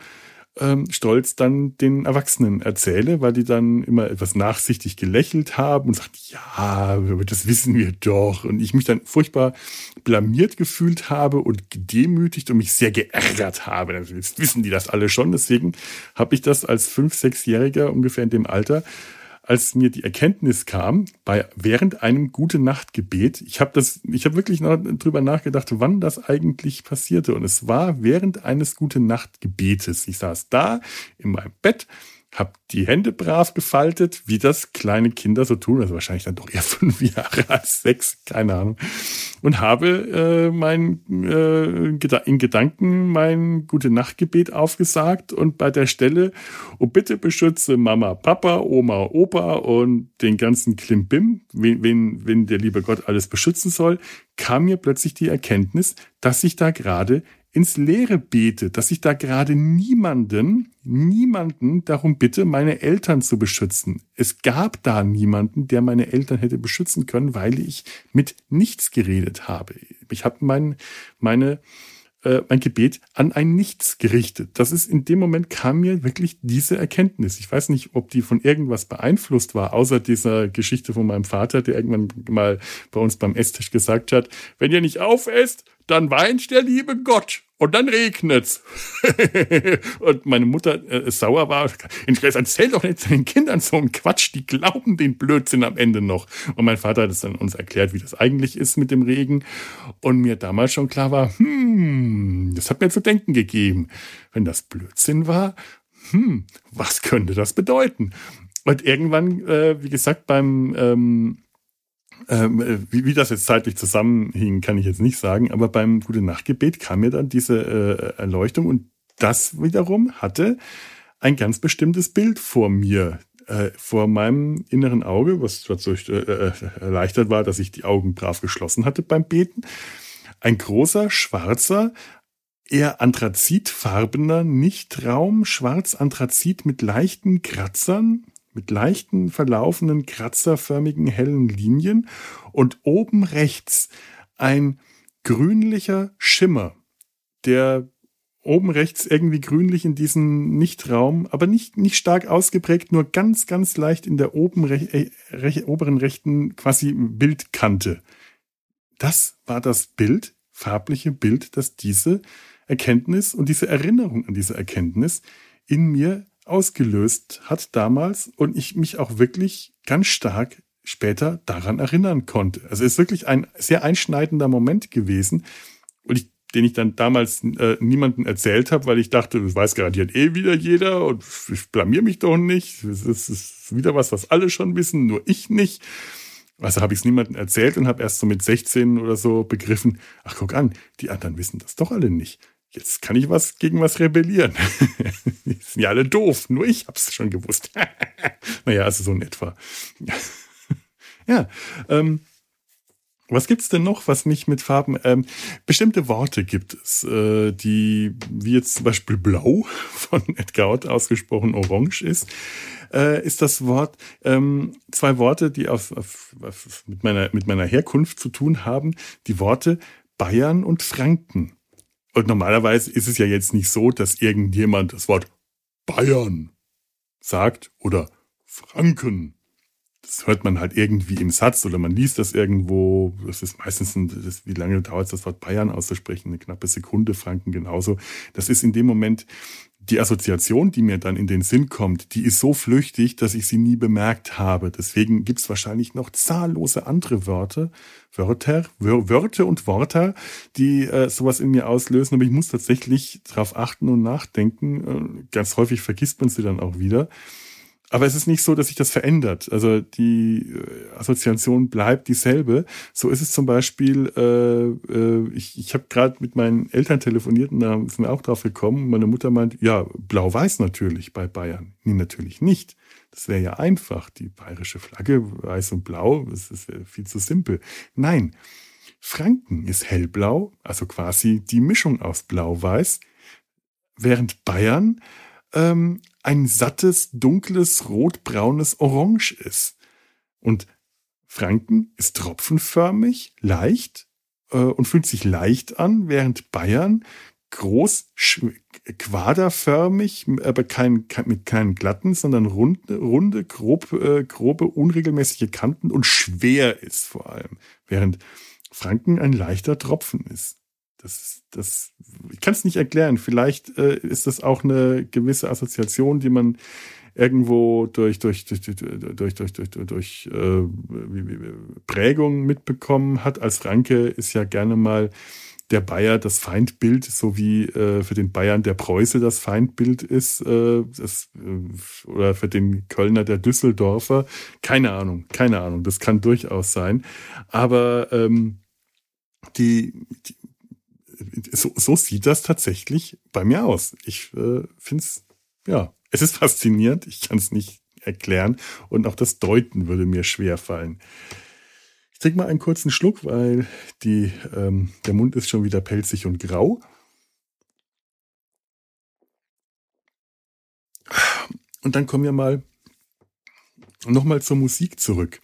ähm, stolz dann den Erwachsenen erzähle, weil die dann immer etwas nachsichtig gelächelt haben und sagt, ja, das wissen wir doch. Und ich mich dann furchtbar blamiert gefühlt habe und gedemütigt und mich sehr geärgert habe. Jetzt wissen die das alle schon. Deswegen habe ich das als fünf, sechsjähriger ungefähr in dem Alter als mir die Erkenntnis kam, bei während einem gute Nachtgebet, ich habe das, ich habe wirklich noch drüber nachgedacht, wann das eigentlich passierte. Und es war während eines gute Nachtgebetes. Ich saß da in meinem Bett, habe die Hände brav gefaltet, wie das kleine Kinder so tun, also wahrscheinlich dann doch eher fünf Jahre als sechs, keine Ahnung, und habe äh, mein äh, in Gedanken mein gute Nachtgebet aufgesagt und bei der Stelle, oh bitte beschütze Mama, Papa, Oma, Opa und den ganzen Klimbim, wen, wen, wen der liebe Gott alles beschützen soll, kam mir plötzlich die Erkenntnis, dass ich da gerade ins Leere bete, dass ich da gerade niemanden, niemanden darum bitte, meine Eltern zu beschützen. Es gab da niemanden, der meine Eltern hätte beschützen können, weil ich mit nichts geredet habe. Ich habe mein, meine, äh, mein Gebet an ein Nichts gerichtet. Das ist in dem Moment kam mir wirklich diese Erkenntnis. Ich weiß nicht, ob die von irgendwas beeinflusst war, außer dieser Geschichte von meinem Vater, der irgendwann mal bei uns beim Esstisch gesagt hat, wenn ihr nicht aufesst, dann weint der liebe Gott und dann regnet's. und meine Mutter äh, sauer war. Ich weiß, erzähl doch nicht den Kindern so einen Quatsch, die glauben den Blödsinn am Ende noch. Und mein Vater hat es dann uns erklärt, wie das eigentlich ist mit dem Regen. Und mir damals schon klar war, hm, das hat mir zu denken gegeben. Wenn das Blödsinn war, hm, was könnte das bedeuten? Und irgendwann, äh, wie gesagt, beim ähm, ähm, äh, wie, wie das jetzt zeitlich zusammenhing, kann ich jetzt nicht sagen, aber beim Gute Nachtgebet kam mir dann diese äh, Erleuchtung und das wiederum hatte ein ganz bestimmtes Bild vor mir, äh, vor meinem inneren Auge, was dadurch äh, äh, erleichtert war, dass ich die Augen brav geschlossen hatte beim Beten. Ein großer, schwarzer, eher anthrazitfarbener Nichtraum, schwarz-anthrazit mit leichten Kratzern, mit leichten verlaufenden kratzerförmigen hellen Linien und oben rechts ein grünlicher Schimmer, der oben rechts irgendwie grünlich in diesem Nichtraum, aber nicht, nicht stark ausgeprägt, nur ganz, ganz leicht in der oben rech, äh, rech, oberen rechten quasi Bildkante. Das war das Bild, farbliche Bild, das diese Erkenntnis und diese Erinnerung an diese Erkenntnis in mir ausgelöst hat damals und ich mich auch wirklich ganz stark später daran erinnern konnte. Also es ist wirklich ein sehr einschneidender Moment gewesen und ich, den ich dann damals äh, niemandem erzählt habe, weil ich dachte, das weiß garantiert eh wieder jeder und ich blamier mich doch nicht. Es ist, ist wieder was, was alle schon wissen, nur ich nicht. Also habe ich es niemandem erzählt und habe erst so mit 16 oder so begriffen, ach guck an, die anderen wissen das doch alle nicht jetzt kann ich was gegen was rebellieren. die sind ja alle doof, nur ich hab's schon gewusst. naja, also so in etwa. ja, ähm, was gibt's denn noch, was nicht mit Farben? Ähm, bestimmte Worte gibt es, äh, die, wie jetzt zum Beispiel blau von Edgar Ott ausgesprochen orange ist, äh, ist das Wort, ähm, zwei Worte, die auf, auf, auf, mit, meiner, mit meiner Herkunft zu tun haben, die Worte Bayern und Franken. Und normalerweise ist es ja jetzt nicht so, dass irgendjemand das Wort Bayern sagt oder Franken. Das hört man halt irgendwie im Satz oder man liest das irgendwo. Das ist meistens, ein, das, wie lange dauert es, das Wort Bayern auszusprechen? Eine knappe Sekunde, Franken genauso. Das ist in dem Moment die Assoziation, die mir dann in den Sinn kommt, die ist so flüchtig, dass ich sie nie bemerkt habe. Deswegen gibt es wahrscheinlich noch zahllose andere Wörter, Wörter, Wörter und Worte, die äh, sowas in mir auslösen. Aber ich muss tatsächlich darauf achten und nachdenken. Äh, ganz häufig vergisst man sie dann auch wieder. Aber es ist nicht so, dass sich das verändert. Also die äh, Assoziation bleibt dieselbe. So ist es zum Beispiel, äh, äh, ich, ich habe gerade mit meinen Eltern telefoniert und da sind wir auch drauf gekommen. Meine Mutter meint, ja, blau-weiß natürlich bei Bayern. Nee, natürlich nicht. Das wäre ja einfach. Die bayerische Flagge, weiß und blau, das ist viel zu simpel. Nein, Franken ist hellblau, also quasi die Mischung aus blau-weiß, während Bayern ähm, ein sattes, dunkles, rotbraunes Orange ist. Und Franken ist tropfenförmig, leicht äh, und fühlt sich leicht an, während Bayern groß, quaderförmig, aber kein, kein, mit keinen glatten, sondern runde, runde grob, äh, grobe, unregelmäßige Kanten und schwer ist vor allem. Während Franken ein leichter Tropfen ist. Das, das, ich kann es nicht erklären. Vielleicht äh, ist das auch eine gewisse Assoziation, die man irgendwo durch durch durch durch durch durch, durch, durch äh, Prägung mitbekommen hat. Als Franke ist ja gerne mal der Bayer das Feindbild, so wie äh, für den Bayern der Preuße das Feindbild ist, äh, das, äh, oder für den Kölner der Düsseldorfer. Keine Ahnung, keine Ahnung. Das kann durchaus sein. Aber ähm, die, die so, so sieht das tatsächlich bei mir aus. Ich äh, finde es, ja, es ist faszinierend. Ich kann es nicht erklären und auch das Deuten würde mir schwer fallen. Ich trinke mal einen kurzen Schluck, weil die, ähm, der Mund ist schon wieder pelzig und grau. Und dann kommen wir mal nochmal zur Musik zurück.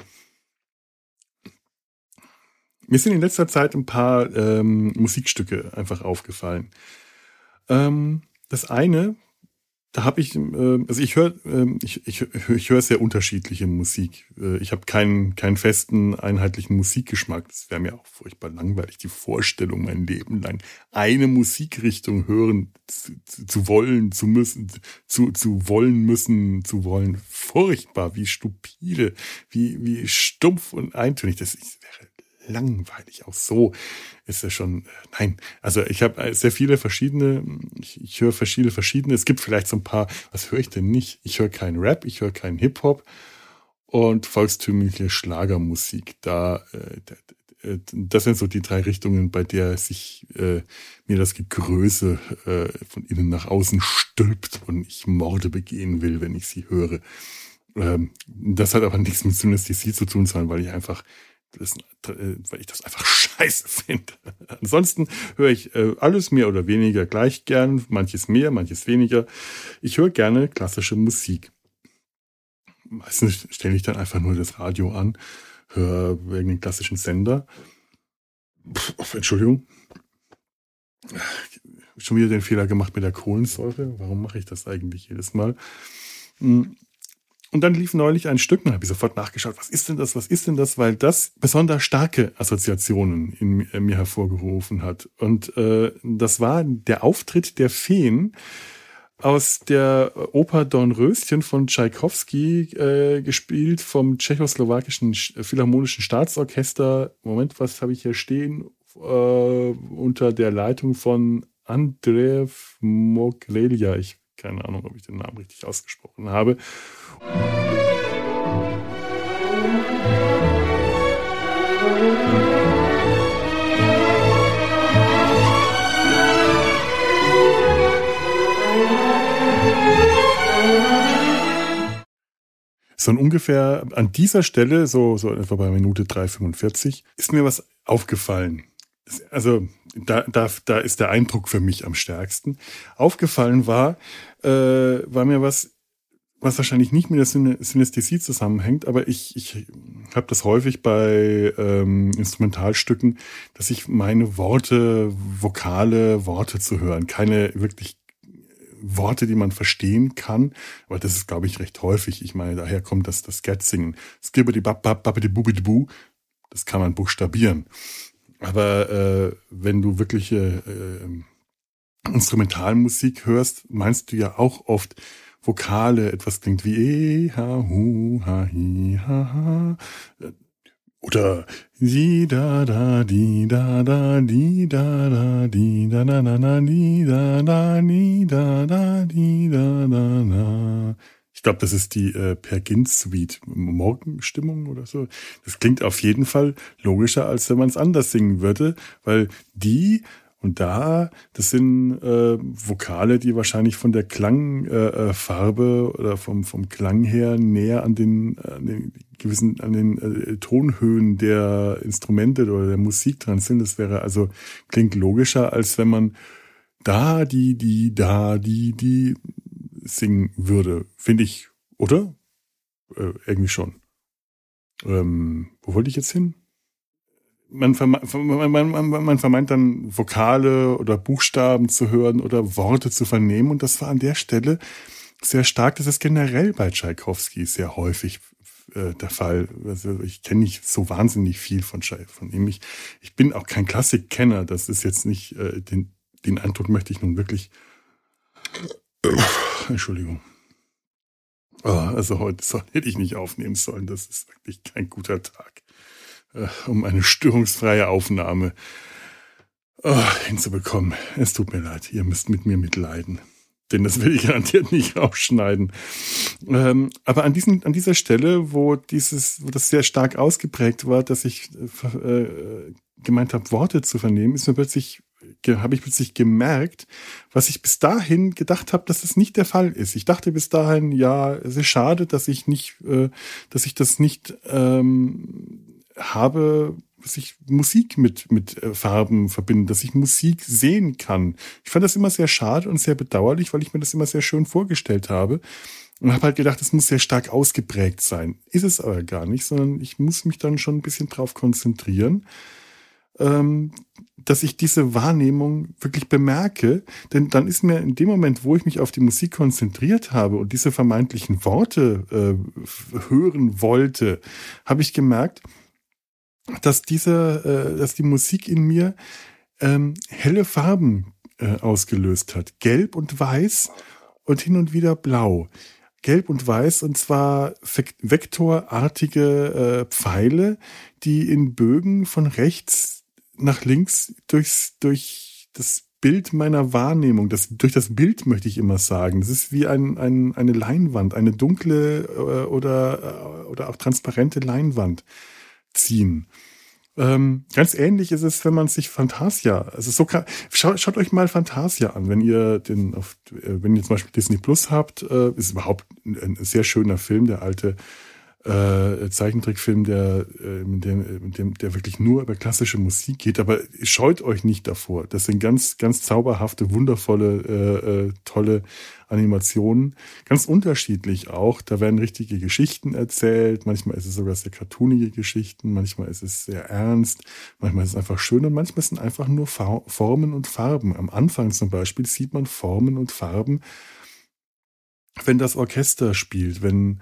Mir sind in letzter Zeit ein paar ähm, Musikstücke einfach aufgefallen. Ähm, das eine, da habe ich, äh, also ich höre, äh, ich, ich, ich höre sehr unterschiedliche Musik. Äh, ich habe keinen, keinen festen, einheitlichen Musikgeschmack. Das wäre mir auch furchtbar langweilig, die Vorstellung, mein Leben lang eine Musikrichtung hören zu, zu wollen, zu müssen, zu, zu wollen müssen, zu wollen. Furchtbar, wie stupide, wie, wie stumpf und eintönig. Das wäre langweilig. Auch so ist es schon, äh, nein, also ich habe äh, sehr viele verschiedene, ich, ich höre verschiedene, verschiedene. Es gibt vielleicht so ein paar, was höre ich denn nicht? Ich höre keinen Rap, ich höre keinen Hip-Hop und volkstümliche Schlagermusik. Da, äh, das sind so die drei Richtungen, bei der sich äh, mir das Gegröße äh, von innen nach außen stülpt und ich Morde begehen will, wenn ich sie höre. Ähm, das hat aber nichts mit Synästhesie zu tun, sondern weil ich einfach das, äh, weil ich das einfach scheiße finde. Ansonsten höre ich äh, alles mehr oder weniger gleich gern, manches mehr, manches weniger. Ich höre gerne klassische Musik. Meistens stelle ich dann einfach nur das Radio an, höre irgendeinen klassischen Sender. Pff, Entschuldigung. Schon wieder den Fehler gemacht mit der Kohlensäure. Warum mache ich das eigentlich jedes Mal? Und dann lief neulich ein Stück, dann habe ich sofort nachgeschaut, was ist denn das, was ist denn das, weil das besonders starke Assoziationen in äh, mir hervorgerufen hat. Und äh, das war der Auftritt der Feen aus der Oper Dornröschen von Tschaikowski, äh, gespielt vom tschechoslowakischen Philharmonischen Staatsorchester. Moment, was habe ich hier stehen? Äh, unter der Leitung von Andreev Mogrelia. Ich keine Ahnung, ob ich den Namen richtig ausgesprochen habe. So ungefähr an dieser Stelle, so, so etwa bei Minute 3,45, ist mir was aufgefallen. Also da, da, da ist der Eindruck für mich am stärksten. Aufgefallen war, äh, war mir was, was wahrscheinlich nicht mit der Synästhesie zusammenhängt, aber ich, ich habe das häufig bei ähm, Instrumentalstücken, dass ich meine Worte, vokale Worte zu hören, keine wirklich Worte, die man verstehen kann, aber das ist, glaube ich, recht häufig. Ich meine, daher kommt das, das Scat-Singen. Skibbidi bab bab babidi bubidi bu, das kann man buchstabieren. Aber äh, wenn du wirkliche äh, Instrumentalmusik hörst, meinst du ja auch oft Vokale, etwas klingt wie e, ha, hu, ha, hi, ha, ha. Oder di da da di da da di da da di da da da da di da da di da da di da da da. Ich glaube, das ist die äh, Pergin Suite Morgenstimmung oder so. Das klingt auf jeden Fall logischer, als wenn man es anders singen würde, weil die und da, das sind äh, Vokale, die wahrscheinlich von der Klangfarbe äh, äh oder vom, vom Klang her näher an den, an den gewissen, an den äh, Tonhöhen der Instrumente oder der Musik dran sind. Das wäre also, klingt logischer, als wenn man da, die, die, da, die, die singen würde. Finde ich, oder? Äh, irgendwie schon. Ähm, wo wollte ich jetzt hin? man, man, man, man vermeint dann Vokale oder Buchstaben zu hören oder Worte zu vernehmen. Und das war an der Stelle sehr stark. Das ist generell bei Tchaikovsky sehr häufig äh, der Fall. Also ich kenne nicht so wahnsinnig viel von, von ihm. Ich, ich bin auch kein Klassikkenner. Das ist jetzt nicht, äh, den, den Eindruck möchte ich nun wirklich. Entschuldigung. Oh, also heute soll, hätte ich nicht aufnehmen sollen. Das ist wirklich kein guter Tag äh, um eine störungsfreie Aufnahme oh, hinzubekommen. Es tut mir leid, ihr müsst mit mir mitleiden. Denn das will ich garantiert nicht rausschneiden. Ähm, aber an, diesen, an dieser Stelle, wo dieses, wo das sehr stark ausgeprägt war, dass ich äh, gemeint habe, Worte zu vernehmen, ist mir plötzlich habe ich plötzlich gemerkt, was ich bis dahin gedacht habe, dass das nicht der Fall ist. Ich dachte bis dahin, ja, es ist schade, dass ich nicht, äh, dass ich das nicht ähm, habe, dass ich Musik mit, mit äh, Farben verbinde, dass ich Musik sehen kann. Ich fand das immer sehr schade und sehr bedauerlich, weil ich mir das immer sehr schön vorgestellt habe. Und habe halt gedacht, es muss sehr stark ausgeprägt sein. Ist es aber gar nicht, sondern ich muss mich dann schon ein bisschen drauf konzentrieren, ähm, dass ich diese Wahrnehmung wirklich bemerke. Denn dann ist mir in dem Moment, wo ich mich auf die Musik konzentriert habe und diese vermeintlichen Worte äh, hören wollte, habe ich gemerkt, dass diese, äh, dass die Musik in mir ähm, helle Farben äh, ausgelöst hat. Gelb und weiß und hin und wieder blau. Gelb und weiß und zwar vektorartige äh, Pfeile, die in Bögen von rechts nach links durchs, durch das Bild meiner Wahrnehmung, das, durch das Bild möchte ich immer sagen. Das ist wie ein, ein, eine Leinwand, eine dunkle äh, oder, äh, oder auch transparente Leinwand ziehen. Ähm, ganz ähnlich ist es, wenn man sich Fantasia, also so kann, schaut, schaut euch mal Fantasia an, wenn ihr den, auf, äh, wenn ihr zum Beispiel Disney Plus habt, äh, ist überhaupt ein, ein sehr schöner Film, der alte äh, Zeichentrickfilm, der, äh, mit dem, mit dem, der wirklich nur über klassische Musik geht. Aber scheut euch nicht davor. Das sind ganz, ganz zauberhafte, wundervolle, äh, äh, tolle Animationen. Ganz unterschiedlich auch. Da werden richtige Geschichten erzählt. Manchmal ist es sogar sehr cartoonige Geschichten. Manchmal ist es sehr ernst. Manchmal ist es einfach schön. Und manchmal sind einfach nur Formen und Farben. Am Anfang zum Beispiel sieht man Formen und Farben, wenn das Orchester spielt, wenn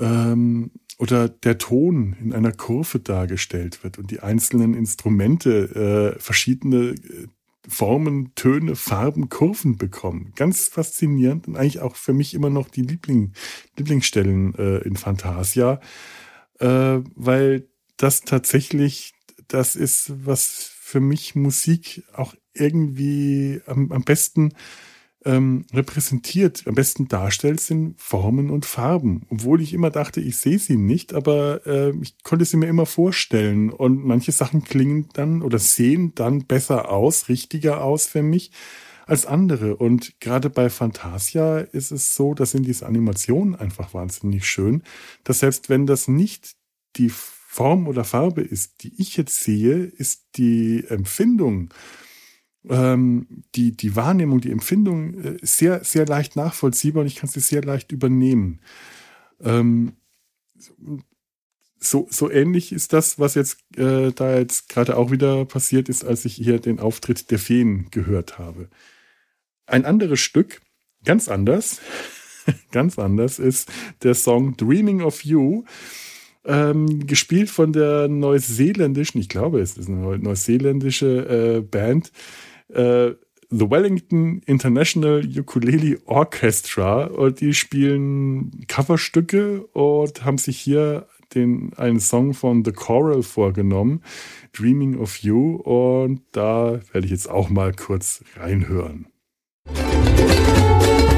ähm, oder der Ton in einer Kurve dargestellt wird und die einzelnen Instrumente äh, verschiedene äh, Formen, Töne, Farben, Kurven bekommen. Ganz faszinierend und eigentlich auch für mich immer noch die Liebling, Lieblingsstellen äh, in Fantasia, äh, weil das tatsächlich das ist, was für mich Musik auch irgendwie am, am besten ähm, repräsentiert, am besten darstellt, sind Formen und Farben. Obwohl ich immer dachte, ich sehe sie nicht, aber äh, ich konnte sie mir immer vorstellen. Und manche Sachen klingen dann oder sehen dann besser aus, richtiger aus für mich als andere. Und gerade bei Fantasia ist es so, dass in diese Animationen einfach wahnsinnig schön, dass selbst wenn das nicht die Form oder Farbe ist, die ich jetzt sehe, ist die Empfindung ähm, die, die Wahrnehmung, die Empfindung äh, sehr, sehr leicht nachvollziehbar und ich kann sie sehr leicht übernehmen. Ähm, so, so ähnlich ist das, was jetzt äh, da jetzt gerade auch wieder passiert ist, als ich hier den Auftritt der Feen gehört habe. Ein anderes Stück, ganz anders, ganz anders, ist der Song Dreaming of You, ähm, gespielt von der neuseeländischen, ich glaube, es ist eine neuseeländische äh, Band, äh, The Wellington International Ukulele Orchestra und die spielen Coverstücke und haben sich hier den, einen Song von The Choral vorgenommen, Dreaming of You und da werde ich jetzt auch mal kurz reinhören. Whoa.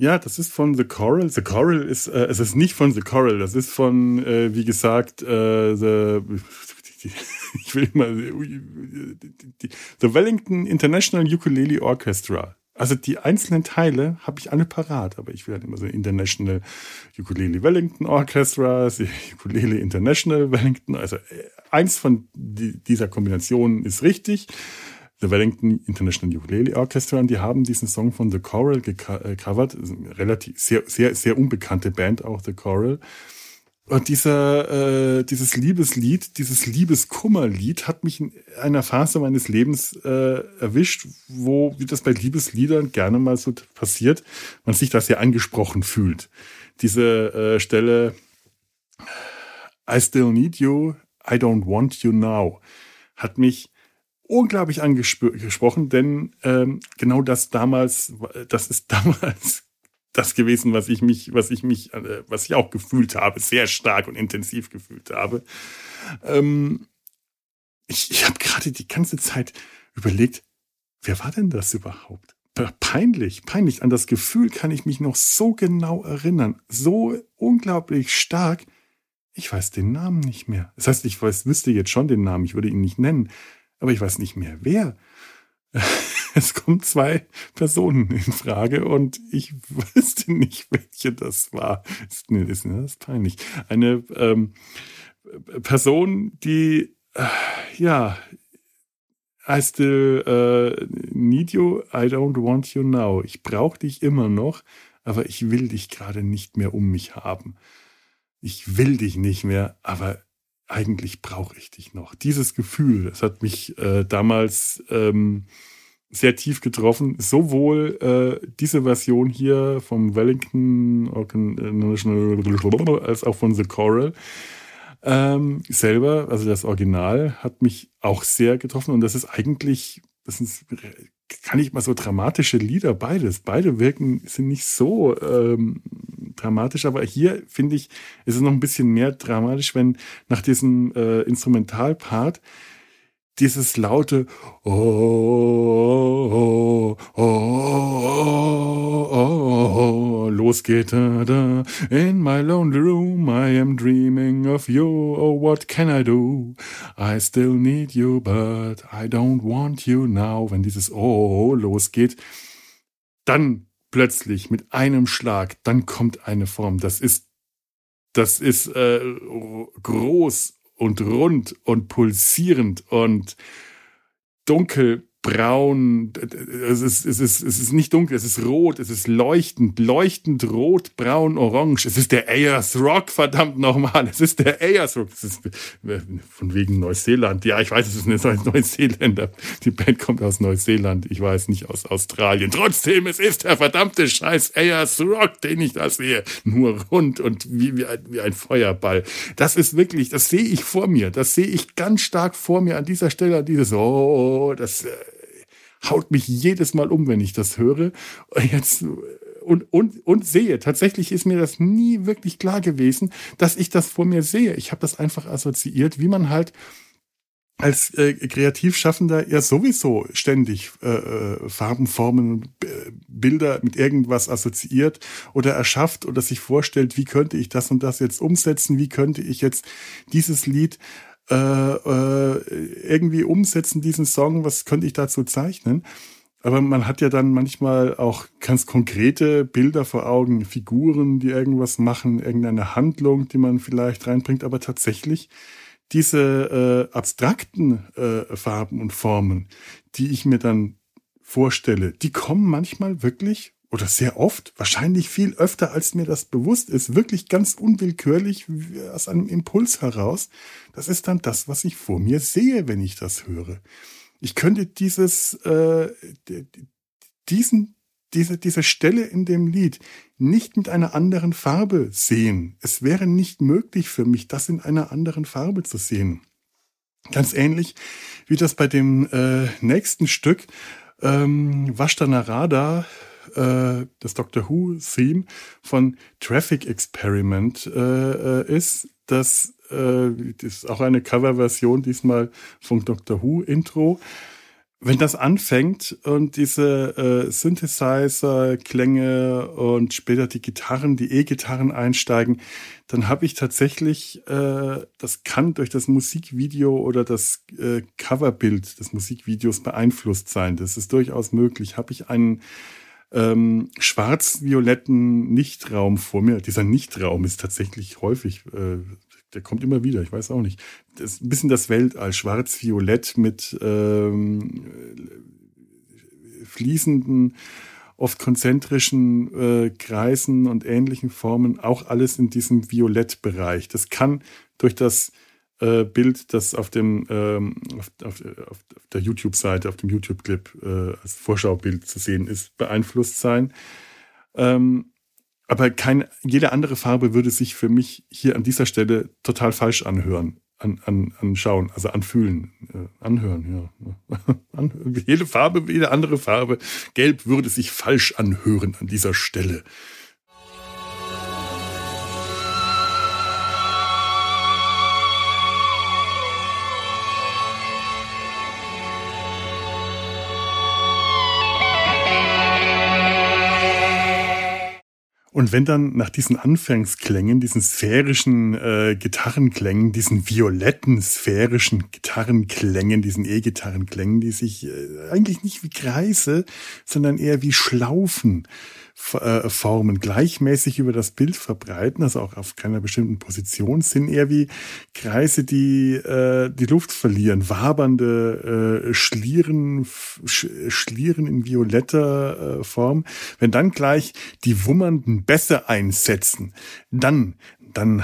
Ja, das ist von The Coral. The Coral ist, äh, es ist nicht von The Coral, das ist von, äh, wie gesagt, äh, The, ich will mal, The Wellington International Ukulele Orchestra. Also die einzelnen Teile habe ich alle parat, aber ich will halt immer so International Ukulele Wellington Orchestra, Ukulele International Wellington, also äh, eins von dieser Kombination ist richtig. The Wellington International Ukulele Orchestra und die haben diesen Song von The Choral gecovert, relativ sehr sehr sehr unbekannte Band auch The Choral. Und dieser äh, dieses Liebeslied, dieses Liebeskummerlied hat mich in einer Phase meines Lebens äh, erwischt, wo wie das bei Liebesliedern gerne mal so passiert, man sich da sehr angesprochen fühlt. Diese äh, Stelle I still need you, I don't want you now hat mich unglaublich angesprochen, denn ähm, genau das damals, das ist damals das gewesen, was ich mich, was ich mich, äh, was ich auch gefühlt habe, sehr stark und intensiv gefühlt habe. Ähm, ich ich habe gerade die ganze Zeit überlegt, wer war denn das überhaupt? Peinlich, peinlich. An das Gefühl kann ich mich noch so genau erinnern, so unglaublich stark. Ich weiß den Namen nicht mehr. Das heißt, ich weiß, wüsste jetzt schon den Namen, ich würde ihn nicht nennen aber ich weiß nicht mehr wer. Es kommen zwei Personen in Frage und ich wüsste nicht, welche das war. Ist, nee, ist peinlich. Eine ähm, Person, die äh, ja I still uh, need you, I don't want you now. Ich brauche dich immer noch, aber ich will dich gerade nicht mehr um mich haben. Ich will dich nicht mehr, aber eigentlich brauche ich dich noch. Dieses Gefühl, das hat mich äh, damals ähm, sehr tief getroffen. Sowohl äh, diese Version hier vom Wellington International als auch von The Choral ähm, selber, also das Original, hat mich auch sehr getroffen. Und das ist eigentlich, das ist kann ich mal so dramatische Lieder, beides. Beide wirken, sind nicht so ähm, dramatisch, aber hier finde ich, ist es noch ein bisschen mehr dramatisch, wenn nach diesem äh, Instrumentalpart dieses laute oh, oh, oh, oh, losgeht. Da, da. In my lonely room I am dreaming of you. Oh, what can I do? I still need you, but I don't want you now. Wenn dieses oh losgeht, dann plötzlich mit einem Schlag, dann kommt eine Form. Das ist, das ist äh, groß und rund und pulsierend und dunkel braun, es ist, es ist, es ist nicht dunkel, es ist rot, es ist leuchtend, leuchtend rot, braun, orange. Es ist der Ayers Rock, verdammt nochmal. Es ist der Ayers Rock. Das ist von wegen Neuseeland. Ja, ich weiß, es ist eine Neuseeländer. Die Band kommt aus Neuseeland. Ich weiß nicht aus Australien. Trotzdem, es ist der verdammte Scheiß Ayers Rock, den ich da sehe. Nur rund und wie, wie, ein, wie ein Feuerball. Das ist wirklich, das sehe ich vor mir. Das sehe ich ganz stark vor mir an dieser Stelle. Dieses, oh, das, äh, haut mich jedes Mal um, wenn ich das höre. Jetzt und, und, und sehe. Tatsächlich ist mir das nie wirklich klar gewesen, dass ich das vor mir sehe. Ich habe das einfach assoziiert, wie man halt als äh, Kreativschaffender ja sowieso ständig äh, äh Farben, Formen und äh, Bilder mit irgendwas assoziiert oder erschafft oder sich vorstellt, wie könnte ich das und das jetzt umsetzen, wie könnte ich jetzt dieses Lied äh, äh, irgendwie umsetzen, diesen Song, was könnte ich dazu zeichnen? Aber man hat ja dann manchmal auch ganz konkrete Bilder vor Augen, Figuren, die irgendwas machen, irgendeine Handlung, die man vielleicht reinbringt, aber tatsächlich diese äh, abstrakten äh, Farben und Formen, die ich mir dann vorstelle, die kommen manchmal wirklich oder sehr oft, wahrscheinlich viel öfter, als mir das bewusst ist, wirklich ganz unwillkürlich aus einem Impuls heraus. Das ist dann das, was ich vor mir sehe, wenn ich das höre. Ich könnte dieses, äh, diesen, diese, diese Stelle in dem Lied nicht mit einer anderen Farbe sehen. Es wäre nicht möglich für mich, das in einer anderen Farbe zu sehen. Ganz ähnlich wie das bei dem äh, nächsten Stück ähm, Vashtana Radha äh, das Doctor Who-Theme von Traffic Experiment äh, äh, ist. Das, äh, das ist auch eine Coverversion, diesmal vom Doctor Who-Intro. wenn das anfängt und diese äh, Synthesizer-Klänge und später die Gitarren, die E-Gitarren einsteigen, dann habe ich tatsächlich, äh, das kann durch das Musikvideo oder das äh, Coverbild des Musikvideos beeinflusst sein. Das ist durchaus möglich. Habe ich einen ähm, schwarz-violetten Nichtraum vor mir. Dieser Nichtraum ist tatsächlich häufig äh, der kommt immer wieder, ich weiß auch nicht. Das ist ein bisschen das Weltall, schwarz-violett mit ähm, fließenden, oft konzentrischen äh, Kreisen und ähnlichen Formen, auch alles in diesem Violettbereich. Das kann durch das äh, Bild, das auf dem ähm, auf, auf, auf der YouTube-Seite, auf dem YouTube-Clip äh, als Vorschaubild zu sehen ist, beeinflusst sein. Ähm, aber keine, jede andere Farbe würde sich für mich hier an dieser Stelle total falsch anhören, an, an, anschauen, also anfühlen, äh, anhören, ja. Jede Farbe, jede andere Farbe, gelb würde sich falsch anhören an dieser Stelle. Und wenn dann nach diesen Anfangsklängen, diesen sphärischen äh, Gitarrenklängen, diesen violetten sphärischen Gitarrenklängen, diesen E-Gitarrenklängen, die sich äh, eigentlich nicht wie Kreise, sondern eher wie Schlaufen Formen gleichmäßig über das Bild verbreiten, also auch auf keiner bestimmten Position, sind eher wie Kreise, die äh, die Luft verlieren, wabernde äh, Schlieren, Schlieren in violetter äh, Form. Wenn dann gleich die wummernden Bässe einsetzen, dann dann,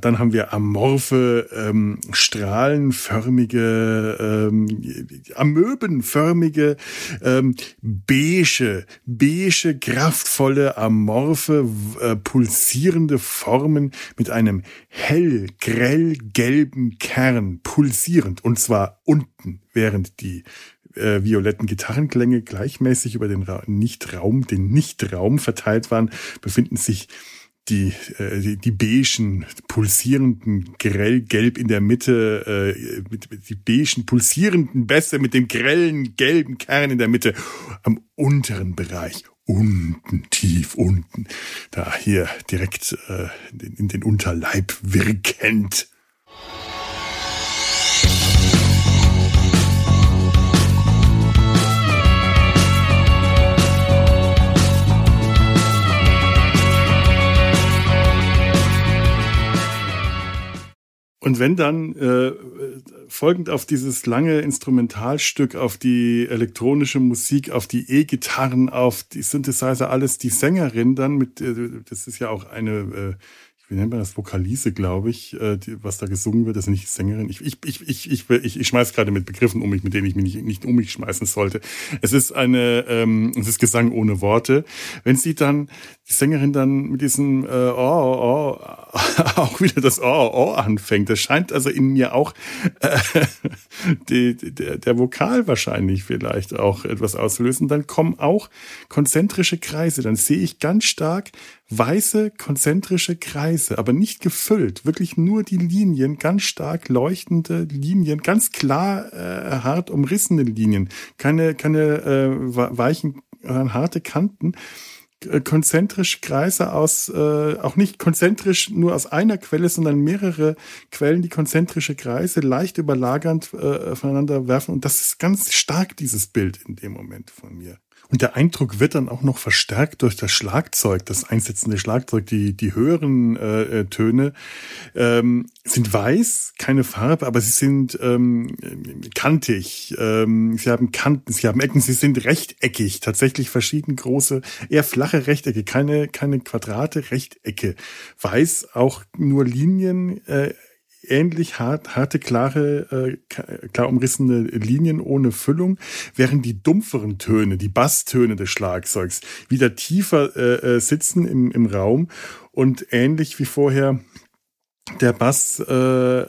dann haben wir amorphe, ähm, strahlenförmige, ähm, amöbenförmige, ähm, beige, beige, kraftvolle, amorphe, äh, pulsierende Formen mit einem hell, grell gelben Kern, pulsierend, und zwar unten, während die äh, violetten Gitarrenklänge gleichmäßig über den Ra Nichtraum, den Nichtraum verteilt waren, befinden sich die, äh, die, beigen, pulsierenden, grell gelb in der Mitte, äh, mit, mit die beigen, pulsierenden Bässe mit dem grellen, gelben Kern in der Mitte am unteren Bereich. Unten, tief unten, da hier direkt äh, in den Unterleib wirkend. Und wenn dann äh, folgend auf dieses lange Instrumentalstück, auf die elektronische Musik, auf die E-Gitarren, auf die Synthesizer, alles die Sängerin dann mit, äh, das ist ja auch eine äh, wie nennt man das, Vokalise, glaube ich, äh, die, was da gesungen wird, das ist nicht Sängerin. Ich, ich, ich, ich, ich, ich, ich schmeiß gerade mit Begriffen um mich, mit denen ich mich nicht, nicht um mich schmeißen sollte. Es ist eine, ähm, es ist Gesang ohne Worte. Wenn sie dann, die Sängerin dann mit diesem äh, oh, oh, auch wieder das oh, oh anfängt, das scheint also in mir auch äh, die, der, der Vokal wahrscheinlich vielleicht auch etwas auslösen. Dann kommen auch konzentrische Kreise. Dann sehe ich ganz stark, weiße konzentrische Kreise, aber nicht gefüllt, wirklich nur die Linien, ganz stark leuchtende Linien, ganz klar äh, hart umrissene Linien, keine keine äh, weichen äh, harte Kanten, äh, konzentrische Kreise aus äh, auch nicht konzentrisch nur aus einer Quelle, sondern mehrere Quellen, die konzentrische Kreise leicht überlagernd äh, voneinander werfen und das ist ganz stark dieses Bild in dem Moment von mir. Und der Eindruck wird dann auch noch verstärkt durch das Schlagzeug, das einsetzende Schlagzeug. Die, die höheren äh, Töne ähm, sind weiß, keine Farbe, aber sie sind ähm, kantig. Ähm, sie haben Kanten, sie haben Ecken, sie sind rechteckig. Tatsächlich verschieden große, eher flache Rechtecke, keine, keine Quadrate, Rechtecke. Weiß auch nur Linien. Äh, ähnlich hart, harte, klare, äh, klar umrissene Linien ohne Füllung, während die dumpferen Töne, die Basstöne des Schlagzeugs wieder tiefer äh, äh, sitzen im, im Raum und ähnlich wie vorher der Bass äh, äh,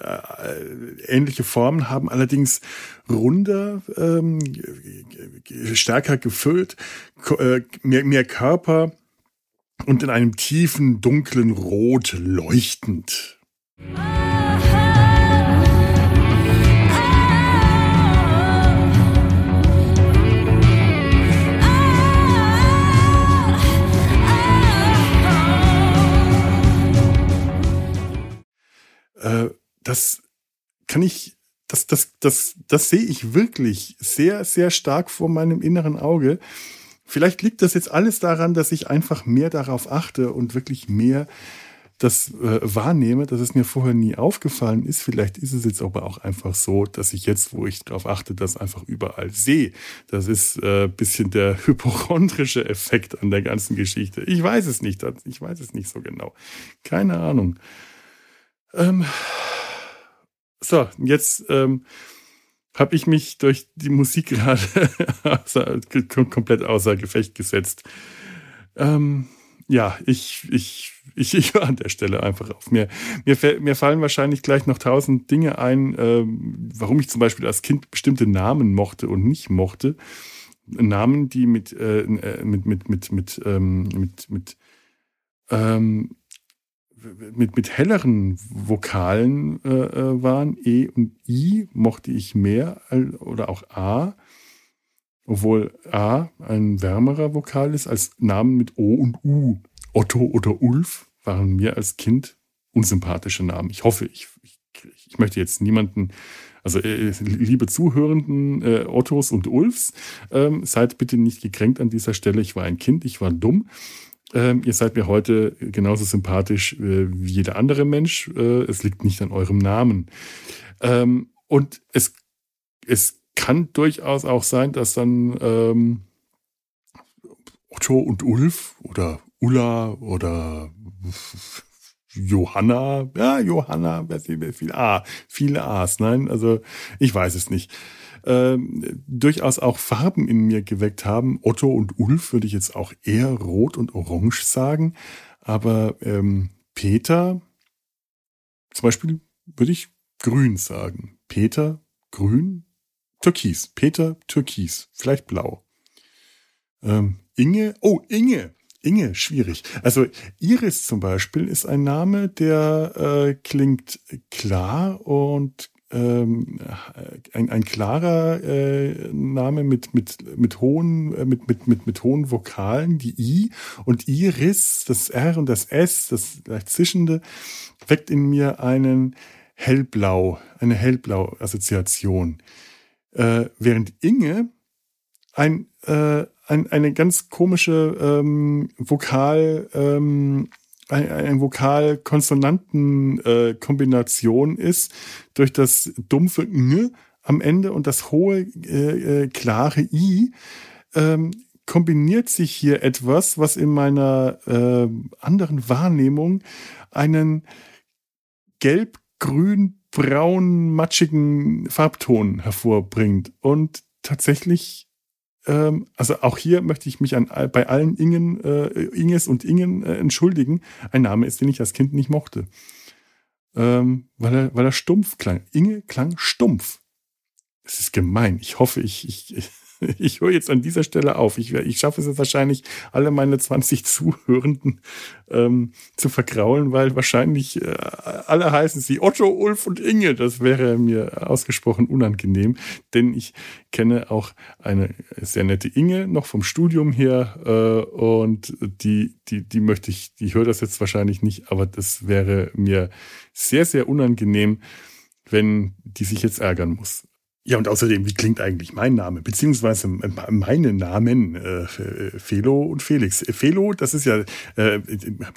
ähnliche Formen haben, allerdings runder, ähm, stärker gefüllt, äh, mehr, mehr Körper und in einem tiefen, dunklen Rot leuchtend. Äh, das kann ich, das, das, das, das sehe ich wirklich sehr, sehr stark vor meinem inneren Auge. Vielleicht liegt das jetzt alles daran, dass ich einfach mehr darauf achte und wirklich mehr das äh, wahrnehme, dass es mir vorher nie aufgefallen ist. Vielleicht ist es jetzt aber auch einfach so, dass ich jetzt, wo ich darauf achte, das einfach überall sehe. Das ist äh, bisschen der hypochondrische Effekt an der ganzen Geschichte. Ich weiß es nicht. Ich weiß es nicht so genau. Keine Ahnung. Ähm, so, jetzt ähm, habe ich mich durch die Musik gerade komplett außer Gefecht gesetzt. Ähm, ja, ich, ich, ich, ich höre an der Stelle einfach auf. Mir, mir, mir fallen wahrscheinlich gleich noch tausend Dinge ein, ähm, warum ich zum Beispiel als Kind bestimmte Namen mochte und nicht mochte. Namen, die mit, äh, äh mit, mit, mit, mit, ähm, mit, mit, ähm, mit, mit helleren Vokalen äh, äh waren. E und I mochte ich mehr oder auch A obwohl A ein wärmerer Vokal ist als Namen mit O und U. Otto oder Ulf waren mir als Kind unsympathische Namen. Ich hoffe, ich, ich, ich möchte jetzt niemanden, also äh, liebe Zuhörenden äh, Ottos und Ulfs, ähm, seid bitte nicht gekränkt an dieser Stelle. Ich war ein Kind, ich war dumm. Ähm, ihr seid mir heute genauso sympathisch äh, wie jeder andere Mensch. Äh, es liegt nicht an eurem Namen. Ähm, und es, es kann durchaus auch sein, dass dann ähm, Otto und Ulf oder Ulla oder Johanna, ja, Johanna, viel A, viele A's, nein, also ich weiß es nicht. Ähm, durchaus auch Farben in mir geweckt haben. Otto und Ulf würde ich jetzt auch eher rot und orange sagen, aber ähm, Peter zum Beispiel würde ich grün sagen. Peter grün, Türkis. Peter, Türkis. Vielleicht blau. Ähm, Inge, oh, Inge. Inge, schwierig. Also Iris zum Beispiel ist ein Name, der äh, klingt klar und ähm, ein, ein klarer äh, Name mit, mit, mit hohen, äh, mit, mit, mit, mit hohen Vokalen, die I und Iris, das R und das S, das leicht zischende, weckt in mir einen hellblau, eine hellblau Assoziation. Äh, während Inge ein, äh, ein, eine ganz komische ähm, Vokal, ähm, ein, ein Vokal-Konsonanten-Kombination äh, ist durch das dumpfe Ng am Ende und das hohe, äh, äh, klare I. Ähm, kombiniert sich hier etwas, was in meiner äh, anderen Wahrnehmung einen gelb-grün braun, matschigen Farbton hervorbringt. Und tatsächlich, ähm, also auch hier möchte ich mich an, bei allen Ingen, äh, Inges und Ingen äh, entschuldigen. Ein Name ist, den ich als Kind nicht mochte. Ähm, weil, er, weil er stumpf klang. Inge klang stumpf. Es ist gemein. Ich hoffe, ich, ich, ich höre jetzt an dieser Stelle auf. Ich, ich schaffe es wahrscheinlich, alle meine 20 Zuhörenden ähm, zu vergraulen, weil wahrscheinlich äh, alle heißen sie Otto, Ulf und Inge. Das wäre mir ausgesprochen unangenehm, denn ich kenne auch eine sehr nette Inge noch vom Studium her äh, und die, die, die möchte ich, die hört das jetzt wahrscheinlich nicht, aber das wäre mir sehr, sehr unangenehm, wenn die sich jetzt ärgern muss. Ja, und außerdem, wie klingt eigentlich mein Name? Beziehungsweise meine Namen, äh, Felo und Felix. Felo, das ist ja, äh,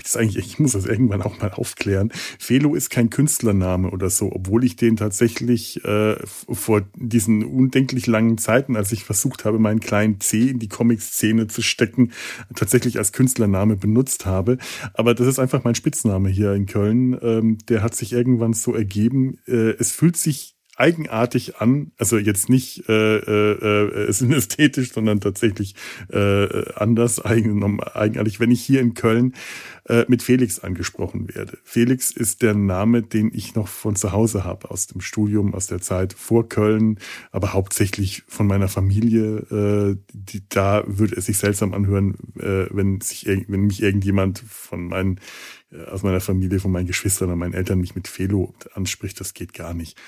das eigentlich, ich muss das irgendwann auch mal aufklären. Felo ist kein Künstlername oder so, obwohl ich den tatsächlich äh, vor diesen undenklich langen Zeiten, als ich versucht habe, meinen kleinen C in die Comic-Szene zu stecken, tatsächlich als Künstlername benutzt habe. Aber das ist einfach mein Spitzname hier in Köln. Ähm, der hat sich irgendwann so ergeben. Äh, es fühlt sich eigenartig an, also jetzt nicht äh, äh, äh, synästhetisch, sondern tatsächlich äh, anders, eigen, eigenartig, wenn ich hier in Köln äh, mit Felix angesprochen werde. Felix ist der Name, den ich noch von zu Hause habe, aus dem Studium, aus der Zeit vor Köln, aber hauptsächlich von meiner Familie. Äh, die, da würde es sich seltsam anhören, äh, wenn, sich, wenn mich irgendjemand von meinen äh, aus meiner Familie, von meinen Geschwistern und meinen Eltern mich mit Felo anspricht, das geht gar nicht.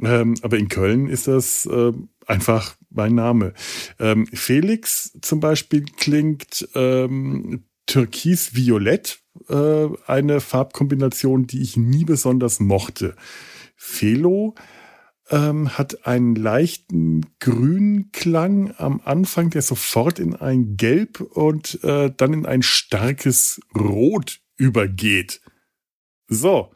Ähm, aber in Köln ist das äh, einfach mein Name. Ähm, Felix zum Beispiel klingt ähm, Türkis-Violett, äh, eine Farbkombination, die ich nie besonders mochte. Felo ähm, hat einen leichten grünen Klang am Anfang, der sofort in ein Gelb und äh, dann in ein starkes Rot übergeht. So,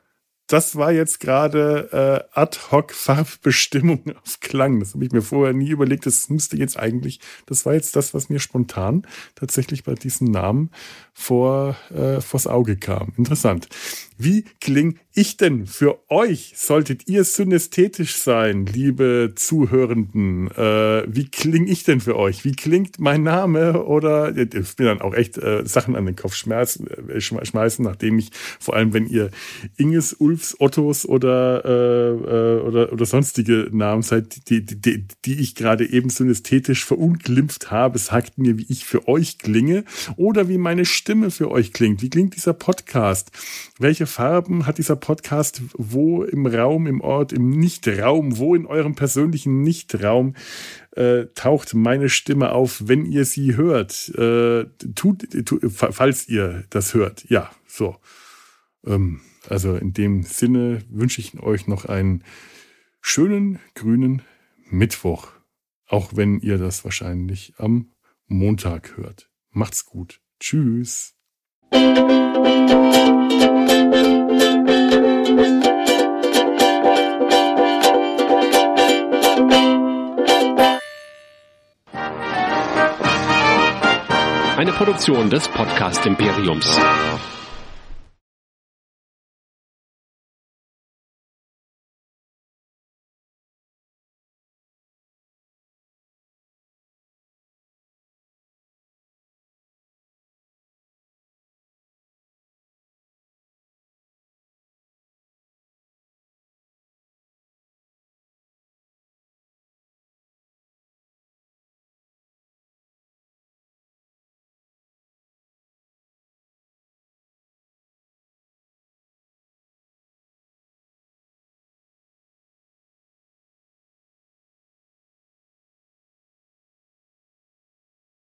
das war jetzt gerade äh, ad hoc Farbbestimmung auf Klang. Das habe ich mir vorher nie überlegt. Das müsste jetzt eigentlich, das war jetzt das, was mir spontan tatsächlich bei diesem Namen vor äh, vors Auge kam. Interessant. Wie klinge ich denn für euch? Solltet ihr synästhetisch sein, liebe Zuhörenden? Äh, wie klinge ich denn für euch? Wie klingt mein Name? Oder ich bin dann auch echt äh, Sachen an den Kopf schmerzen, äh, schmeißen, nachdem ich, vor allem wenn ihr Inges, Ulfs, Ottos oder, äh, äh, oder, oder sonstige Namen seid, die, die, die, die ich gerade eben synästhetisch verunglimpft habe, sagt mir, wie ich für euch klinge oder wie meine Stimme für euch klingt. Wie klingt dieser Podcast? Welche Farben hat dieser Podcast? Wo im Raum, im Ort, im Nichtraum, wo in eurem persönlichen Nichtraum äh, taucht meine Stimme auf, wenn ihr sie hört? Äh, tut, tut, falls ihr das hört. Ja, so. Ähm, also in dem Sinne wünsche ich euch noch einen schönen grünen Mittwoch. Auch wenn ihr das wahrscheinlich am Montag hört. Macht's gut. Tschüss. Eine Produktion des Podcast Imperiums.